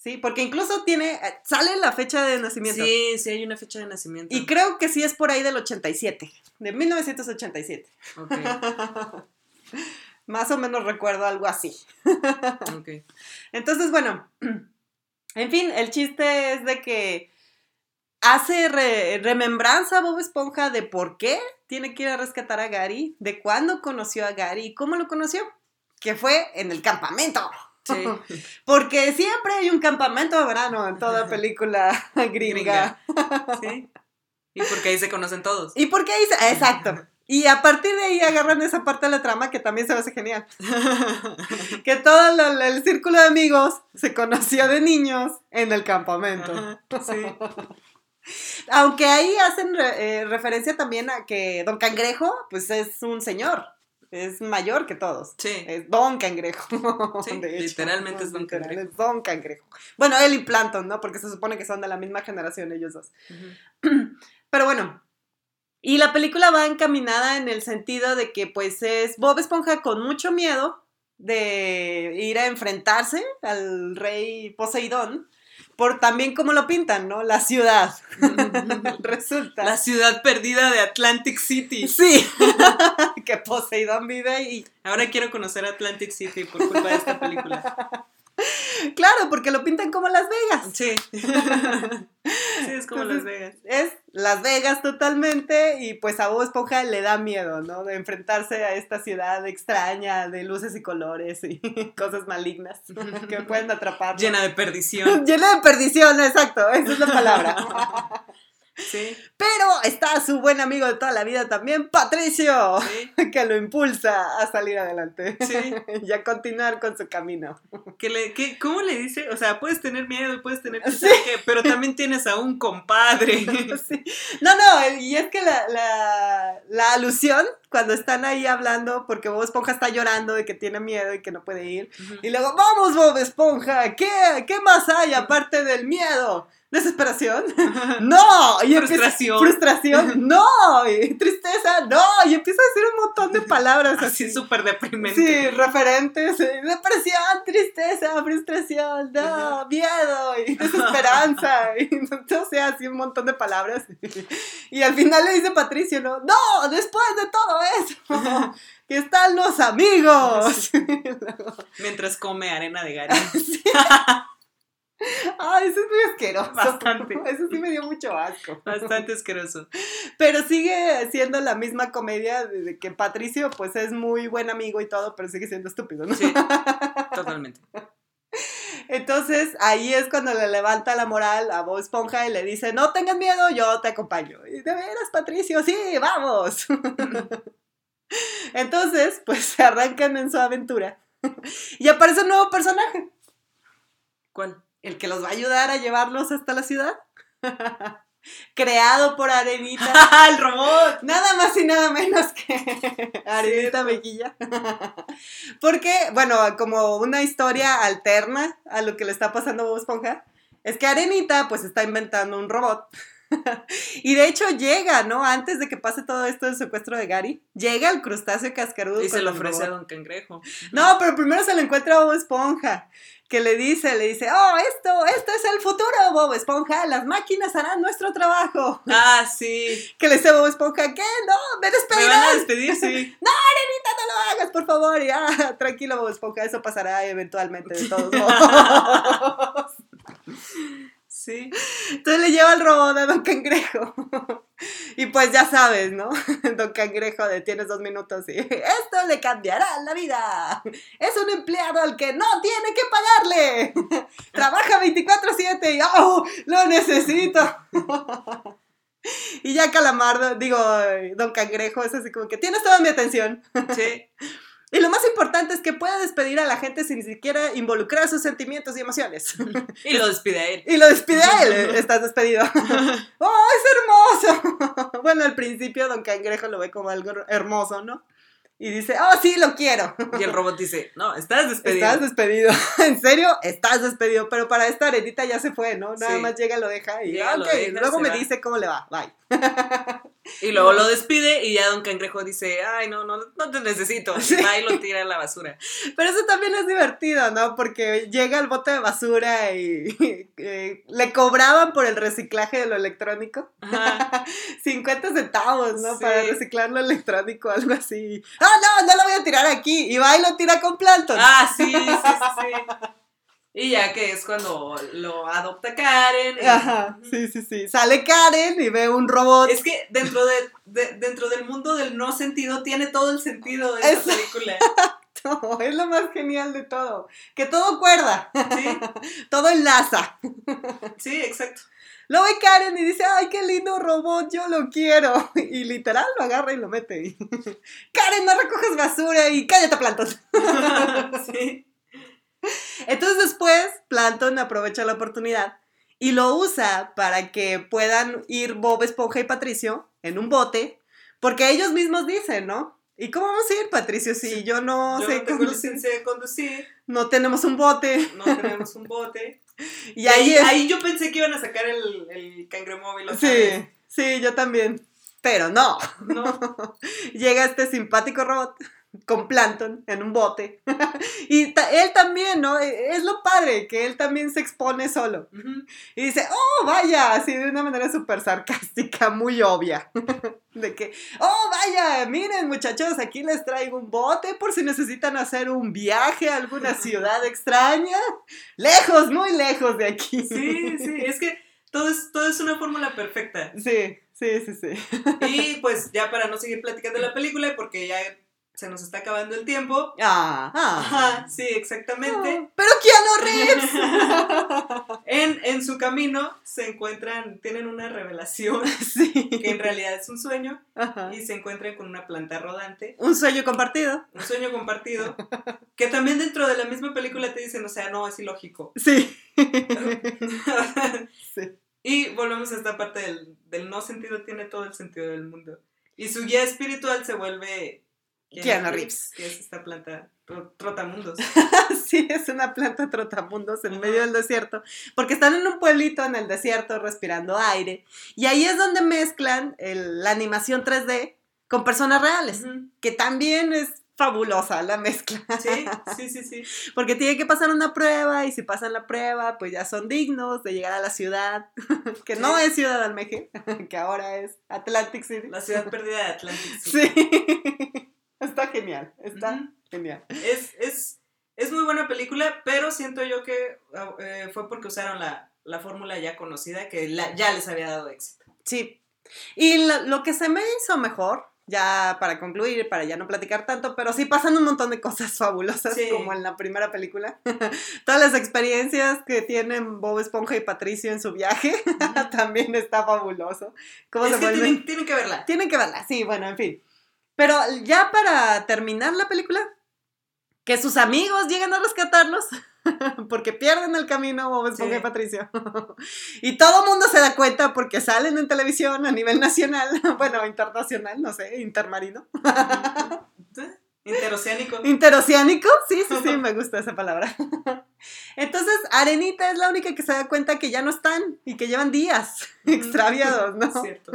Sí, porque incluso tiene, eh, sale la fecha de nacimiento. Sí, sí hay una fecha de nacimiento. Y creo que sí es por ahí del 87, de 1987. Ok, (laughs) Más o menos recuerdo algo así. ok. (laughs) Entonces, bueno, (clears throat) en fin, el chiste es de que hace re- remembranza a Bob Esponja de por qué tiene que ir a rescatar a Gary, de cuándo conoció a Gary y cómo lo conoció, que fue en el campamento. Sí. (laughs) Porque siempre hay un campamento de verano en toda película (laughs) gringa. Sí. Y porque ahí se conocen todos. ¿Y por qué ahí se- Exacto. Y a partir de ahí agarran esa parte de la trama que también se me hace genial. (laughs) Que todo lo- el círculo de amigos se conoció de niños en el campamento. Ajá, Sí. Aunque ahí hacen re- eh, referencia también a que Don Cangrejo, pues es un señor. Es mayor que todos. Sí. Es Don Cangrejo. Sí, (laughs) de hecho. literalmente es Don Literal, Cangrejo. Es Don Cangrejo. Bueno, él y Planton, ¿no? Porque se supone que son de la misma generación ellos dos. Pero bueno. Y la película va encaminada en el sentido de que pues es Bob Esponja con mucho miedo de ir a enfrentarse al rey Poseidón por también como lo pintan, ¿no? La ciudad. (laughs) Resulta. La ciudad perdida de Atlantic City. Sí. (laughs) que Poseidón vive ahí. Ahora quiero conocer Atlantic City por culpa de esta película. (laughs) Claro, porque lo pintan como Las Vegas. Sí. (laughs) Sí, es como Las Vegas. Es Las Vegas totalmente y pues a Bob Esponja le da miedo, ¿no? De enfrentarse a esta ciudad extraña de luces y colores y (laughs) cosas malignas (laughs) que pueden atrapar. Llena de perdición. Llena de perdición, exacto, esa es la palabra. Sí. Pero está su buen amigo de toda la vida también, Patricio, Sí, (laughs) que lo impulsa a salir adelante sí. (laughs) y a continuar con su camino. Que le, que, ¿Cómo le dice? O sea, puedes tener miedo, puedes tener... Que, pero también tienes a un compadre. (laughs) No, no, y es que la, la, la alusión, cuando están ahí hablando, porque Bob Esponja está llorando de que tiene miedo y que no puede ir, y luego, vamos Bob Esponja, ¿qué, qué más hay aparte del miedo? ¿Desesperación? (laughs) No, y Frustración. frustración, (laughs) no, y tristeza, no, y empieza a decir un montón de palabras así. Súper deprimente. Sí, referentes, eh, depresión, tristeza, frustración, no, miedo y (laughs) desesperanza, y no sé, así un montón de palabras. Y al final le dice Patricio, ¿no? No, después de todo eso, (laughs) que están los amigos. (laughs) Mientras come arena de Gary. (laughs) Ay, eso es muy asqueroso. Bastante. Eso sí me dio mucho asco. Bastante asqueroso. Pero sigue siendo la misma comedia de de que Patricio, pues es muy buen amigo y todo, pero sigue siendo estúpido, ¿no? Sí, totalmente. Entonces ahí es cuando le levanta la moral a Bob Esponja y le dice, no tengas miedo, yo te acompaño. Y de veras, Patricio, sí, vamos. (laughs) Entonces, pues se arrancan en su aventura. (laughs) Y aparece un nuevo personaje, ¿Cuál? el que los va a ayudar a llevarlos hasta la ciudad. (laughs) Creado por Arenita. (laughs) ¡Ah, el robot! Nada más y nada menos que (laughs) Arenita Mejilla. (laughs) Porque, bueno, como una historia alterna a lo que le está pasando a Bob Esponja, es que Arenita pues está inventando un robot. (laughs) y de hecho llega, ¿no? Antes de que pase todo esto del secuestro de Gary, llega el crustáceo cascarudo. Y se lo ofrece a. Don Cangrejo. No, pero primero se lo encuentra a Bob Esponja, que le dice, le dice, oh, esto, esto es el futuro, Bob Esponja, las máquinas harán nuestro trabajo. Ah, (laughs) sí. Que le dice Bob Esponja, ¿qué? No, me Me despedirán. van a despedir, sí. (laughs) no lo hagas, por favor. Ya, tranquilo, Bob Esponja, eso pasará eventualmente, de todos modos. Sí. Entonces le lleva el robot a Don Cangrejo. (laughs) Y pues ya sabes, ¿no? (laughs) Don Cangrejo de tienes dos minutos y (laughs) esto le cambiará la vida. Es un empleado al que no tiene que pagarle. Trabaja 24/7 y ¡oh! Lo necesito. Y ya Calamardo, digo, Don Cangrejo es así como que tienes toda mi atención. Sí. Y lo más importante es que pueda despedir a la gente sin ni siquiera involucrar sus sentimientos y emociones. (laughs) Y lo despide a él. Y lo despide a él. (laughs) Estás despedido. (laughs) ¡Oh, es hermoso! Bueno, al principio Don Cangrejo lo ve como algo hermoso, ¿no? Y dice, oh, sí, lo quiero. Y el robot dice, no, estás despedido. Estás despedido. ¿En serio? Estás despedido. Pero para esta arenita ya se fue, ¿no? Nada Sí. más llega, lo deja y Llega, ah, lo deja, luego me va. dice cómo le va. Bye. Y luego lo despide y ya Don Cangrejo dice, ay, no, no, no te necesito. Y Sí. y lo tira a la basura. Pero eso también es divertido, ¿no? Porque llega el bote de basura y (laughs) eh, le cobraban por el reciclaje de lo electrónico. Ajá. (laughs) 50 centavos, ¿no? Sí. Para reciclar lo electrónico, algo así. ¡Ah, no! No lo voy a tirar aquí. Y va y lo tira con Planton. Ah, sí, sí, sí, sí. (laughs) Y ya que es cuando lo adopta Karen. y- Ajá, sí, sí, sí. Sale Karen y ve un robot. Es que dentro, de, de- dentro del mundo del no sentido tiene todo el sentido de esta Es- película. No, (laughs) es lo más genial de todo. Que todo cuerda, Sí, (laughs) todo enlaza. sí, exacto. Lo ve Karen y dice, ay, qué lindo robot, yo lo quiero. (laughs) Y literal lo agarra y lo mete. Karen, no recoges basura y cállate, Planton. Sí. Entonces después Planton aprovecha la oportunidad y lo usa para que puedan ir Bob Esponja y Patricio en un bote, porque ellos mismos dicen, ¿no? ¿Y cómo vamos a ir, Patricio, si Sí. yo no Yo sé no conducir? conducir, No tenemos un bote. no tenemos un bote. (laughs) Y ahí es... ahí yo pensé que iban a sacar el, el cangremóvil. Sí, sí, yo también. Pero no. No. (laughs) Llega este simpático robot con Planton en un bote. (laughs) y ta- él también, ¿no? E- Es lo padre, que él también se expone solo. Ujú. Y dice, oh, vaya, así de una manera súper sarcástica, muy obvia. (laughs) De que, oh, vaya, miren muchachos, aquí les traigo un bote por si necesitan hacer un viaje a alguna (laughs) ciudad extraña. Lejos, muy lejos de aquí. Sí, sí, es que todo es, todo es una fórmula perfecta. Sí, sí, sí, sí. Y pues ya para no seguir platicando de la película, porque ya se nos está acabando el tiempo. Ah, ah. Ajá, sí, exactamente. Pero Keanu (laughs) Reeves. En, en su camino se encuentran, tienen una revelación (laughs) sí. que en realidad es un sueño Ajá. y se encuentran con una planta rodante, Un sueño compartido. un sueño compartido, que también dentro de la misma película te dicen, o sea, no, es ilógico. Sí. (laughs) sí. y volvemos a esta parte del, del no sentido, tiene todo el sentido del mundo. Y su guía espiritual se vuelve Keanu Reeves. que es esta planta tro- trotamundos. (laughs) Sí, es una planta trotamundos en Ajá. medio del desierto, porque están en un pueblito en el desierto respirando aire, y ahí es donde mezclan el- la animación 3D con personas reales, Ujú. que también es fabulosa la mezcla, Sí, sí, sí, sí. (laughs) porque tienen que pasar una prueba, y si pasan la prueba, pues ya son dignos de llegar a la ciudad, (laughs) que no Sí. es Ciudad Almeje, que ahora es Atlantic City. La ciudad perdida de Atlantic City. Sí, genial, está genial. Es, es, es muy buena película, pero siento yo que eh, fue porque usaron la, la fórmula ya conocida que la- ya les había dado éxito. Sí. Y lo, lo que se me hizo mejor, ya para concluir, para ya no platicar tanto, pero sí pasan un montón de cosas fabulosas, Sí. como en la primera película. (laughs) Todas las experiencias que tienen Bob Esponja y Patricio en su viaje, (laughs) también está fabuloso. ¿Cómo Es se que vuelven? tienen, tienen que verla. Tienen que verla, sí, bueno, en fin. Pero ya para terminar la película, que sus amigos llegan a rescatarlos (laughs) porque pierden el camino Bob Esponja Sí. y Patricio. (laughs) y todo el mundo se da cuenta porque salen en televisión a nivel nacional, (laughs) bueno, internacional, no sé, intermarino. Interoceánico. Interoceánico, sí, sí, sí, (laughs) me gusta esa palabra. (laughs) Entonces, Arenita es la única que se da cuenta que ya no están y que llevan días (laughs) extraviados, ¿no? Cierto.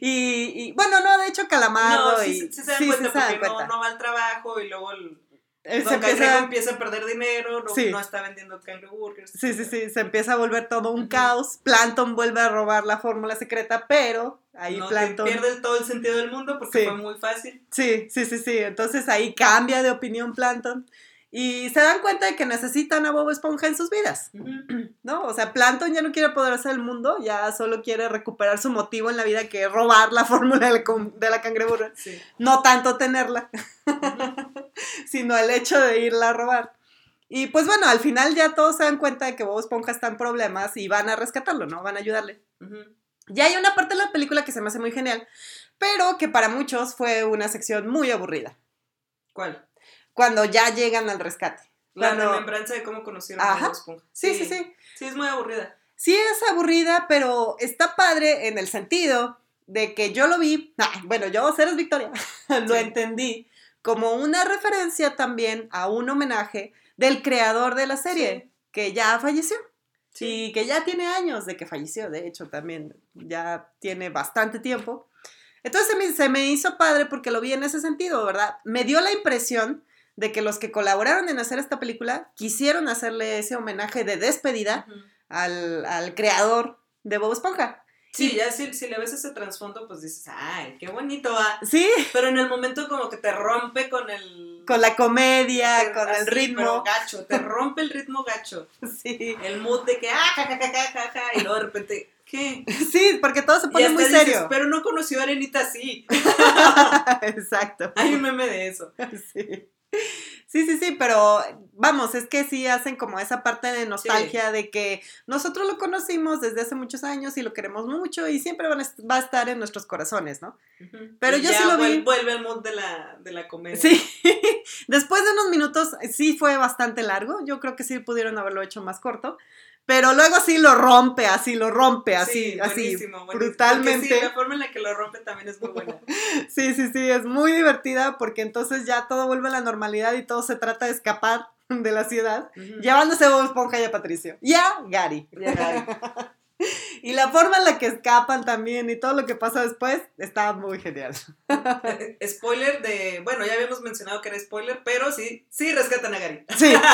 Y, y, bueno, no, de hecho Calamardo No, y sí, sí se dan sí, cuenta sí se dan porque cuenta. No, no va al trabajo y luego el Don se empieza, empieza a perder dinero, no, Sí. no está vendiendo cangrejo burgers. sí, sí, sí, se empieza a volver todo un caos. Plankton vuelve a robar la fórmula secreta, pero ahí no Plankton pierde todo el sentido del mundo porque Sí. fue muy fácil. Sí, sí, sí, sí. Entonces ahí cambia de opinión Plankton. Y se dan cuenta de que necesitan a Bob Esponja en sus vidas, ¿no? O sea, Plankton ya no quiere apoderarse del mundo, ya solo quiere recuperar su motivo en la vida, que es robar la fórmula de la, cangreburra. Sí. No tanto tenerla, (laughs) sino el hecho de irla a robar. Y pues bueno, al final ya todos se dan cuenta de que Bob Esponja está en problemas y van a rescatarlo, ¿no? Van a ayudarle. Ya hay una parte de la película que se me hace muy genial, pero que para muchos fue una sección muy aburrida. ¿Cuál? Cuando ya llegan al rescate. La Cuando- remembranza de cómo conocieron a Ajá. Bob Esponja. Sí, sí, sí. Sí, es muy aburrida. Sí es aburrida, pero está padre en el sentido de que yo lo vi, ah, bueno, yo, Ceres Victoria, (laughs) lo Sí. entendí como una referencia también a un homenaje del creador de la serie, Sí. que ya falleció. Sí. Y que ya tiene años de que falleció, de hecho, también ya tiene bastante tiempo. Entonces se me, se me hizo padre porque lo vi en ese sentido, ¿verdad? Me dio la impresión de que los que colaboraron en hacer esta película quisieron hacerle ese homenaje de despedida al, al creador de Bob Esponja. Sí, ya si, si le ves ese trasfondo, pues dices, ay, qué bonito va. Sí, Pero en el momento como que te rompe con el... con la comedia, te- con el pero ritmo. gacho, te (laughs) rompe el ritmo gacho. Sí, El mood de que, ah, ja, ja, y luego de repente, ¿qué? (laughs) sí, porque todo se pone muy dices, serio. pero no conoció a Arenita así. (laughs) Exacto. Hay un meme de eso. Sí. Sí, sí, sí, pero vamos, es que sí hacen como esa parte de nostalgia de que nosotros lo conocimos desde hace muchos años y lo queremos mucho y siempre van a va a estar en nuestros corazones, ¿no? Pero Y yo ya sí lo vi. vuel- Vuelve el mood de la, de la comedia. Sí, (laughs) después de unos minutos sí fue bastante largo, yo creo que sí pudieron haberlo hecho más corto, pero luego sí lo rompe, así lo rompe, así, Sí, así, buenísimo, brutalmente. Sí, la forma en la que lo rompe también es muy buena. (laughs) Sí, sí, sí, es muy divertida porque entonces ya todo vuelve a la normalidad y todo se trata de escapar de la ciudad, llevándose a Bob Esponja y a Patricio. Y a Gary. Ya, Gary. (laughs) Y la forma en la que escapan también y todo lo que pasa después está muy genial. (laughs) Spoiler de. Bueno, ya habíamos mencionado que era spoiler, pero sí, sí rescatan a Gary. Sí. (laughs)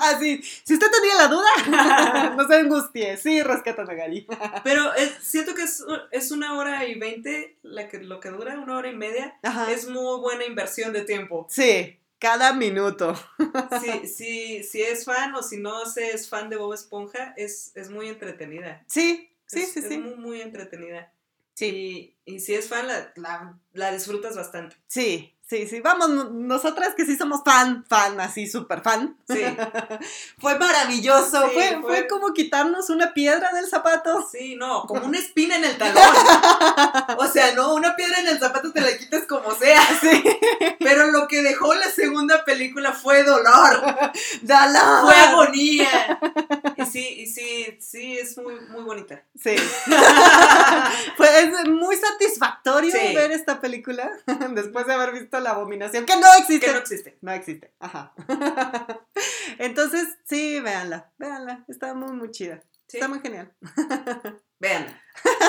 Así, si usted tenía la duda, (laughs) no se angustie, sí, rescatan a Gary. Pero es- siento que es, es una hora y veinte la que, lo que dura, una hora y media. Ajá. Es muy buena inversión de tiempo. Sí, cada minuto. (laughs) Si, es fan o si no se es fan de Bob Esponja, es, es muy entretenida. Sí, sí, Es- sí, es sí. muy, muy entretenida. Sí. Y, y si es fan, la, la, la disfrutas bastante. Sí, sí, sí. Vamos, no- nosotras que sí somos fan, fan, así súper fan. Sí. (laughs) fue maravilloso. Sí, fue, fue- fue como quitarnos una piedra del zapato. Sí, no, como una espina en el talón. O sea, no, una piedra en el zapato te la quitas como sea. Sí. Pero lo que dejó la segunda película fue dolor, (laughs) ¡Dala! fue agonía. Y sí, y sí, sí, es muy, muy bonita. Sí. (laughs) Fue es muy satisfactorio Sí. ver esta película después de haber visto la abominación, que no existe. Que no existe. No existe. Ajá. (laughs) Entonces, sí, véanla, véanla. Está muy, muy chida. Sí. Está muy genial. (laughs) Véanla.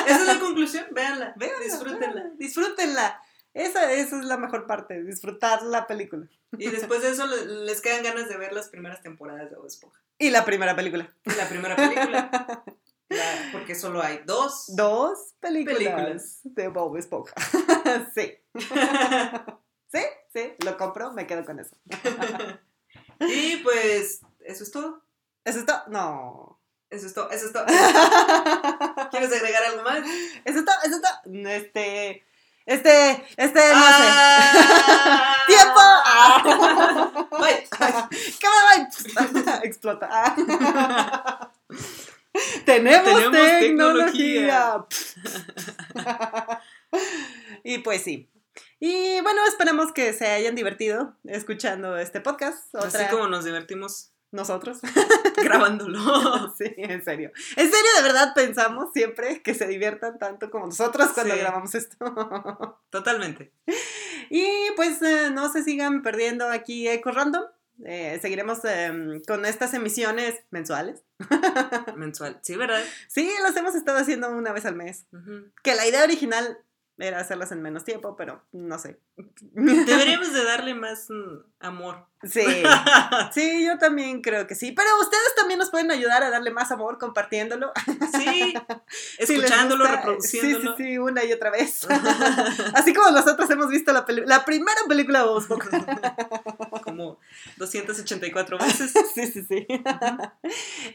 Esa es la conclusión, véanla. Véanla, Disfrútenla. véanla, Disfrútenla. Esa, esa es la mejor parte, disfrutar la película. Y después de eso le- les quedan ganas de ver las primeras temporadas de Bob Esponja. Y la primera película. Y la primera película. la- porque solo hay dos. Dos películas, Películas. de Bob Esponja. (laughs) sí. Sí, sí, lo compro, me quedo con eso. (laughs) y pues, eso es todo. ¿Eso es todo? No. Eso es todo. Eso es todo. (laughs) ¿Quieres agregar algo más? Eso es todo, eso es todo. Este, este, este, no Ah. sé. (laughs) ¡Tiempo! Ah. Bye. ¡Cámara, bye! Explota. Ah. Tenemos, Tenemos tecnología. y pues sí. Y bueno, esperemos que se hayan divertido escuchando este podcast. Así como nos divertimos nosotros. (laughs) grabándolo. (laughs) sí, en serio. En serio, de verdad pensamos siempre que se diviertan tanto como nosotros cuando Sí. grabamos esto. (laughs) Totalmente. y pues eh, no se sigan perdiendo aquí Eco Random. Eh, seguiremos em, con estas emisiones mensuales. Mensual. Sí, ¿verdad? Sí, las hemos estado haciendo una vez al mes. Que la idea original era hacerlas en menos tiempo, pero no sé. (laughs) Deberíamos de (laughs) darle más mm, amor. Sí, (laughs) sí, yo también creo que sí. Pero ustedes también nos pueden ayudar a darle más amor compartiéndolo. Sí. Si Escuchándolo, gusta, reproduciéndolo. Sí, sí, sí, una y otra vez. Así como nosotros hemos visto la, la primera película de Bob. Como 284 veces. (laughs) Sí, sí, sí.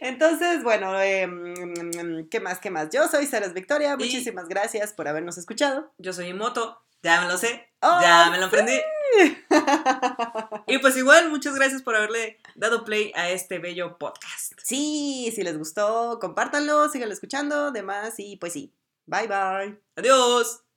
Entonces, bueno, eh, mm, ¿qué más? ¿Qué más? Yo soy Saras Victoria. Y- Muchísimas gracias por habernos escuchado. Yo soy Imoto. Ya me lo sé. ¡Oh, ya me lo aprendí. (laughs) Y pues igual, muchas gracias por haberle dado play a este bello podcast. Sí, si les gustó, compártanlo, síganlo escuchando, demás, y pues sí. Bye, bye. Adiós.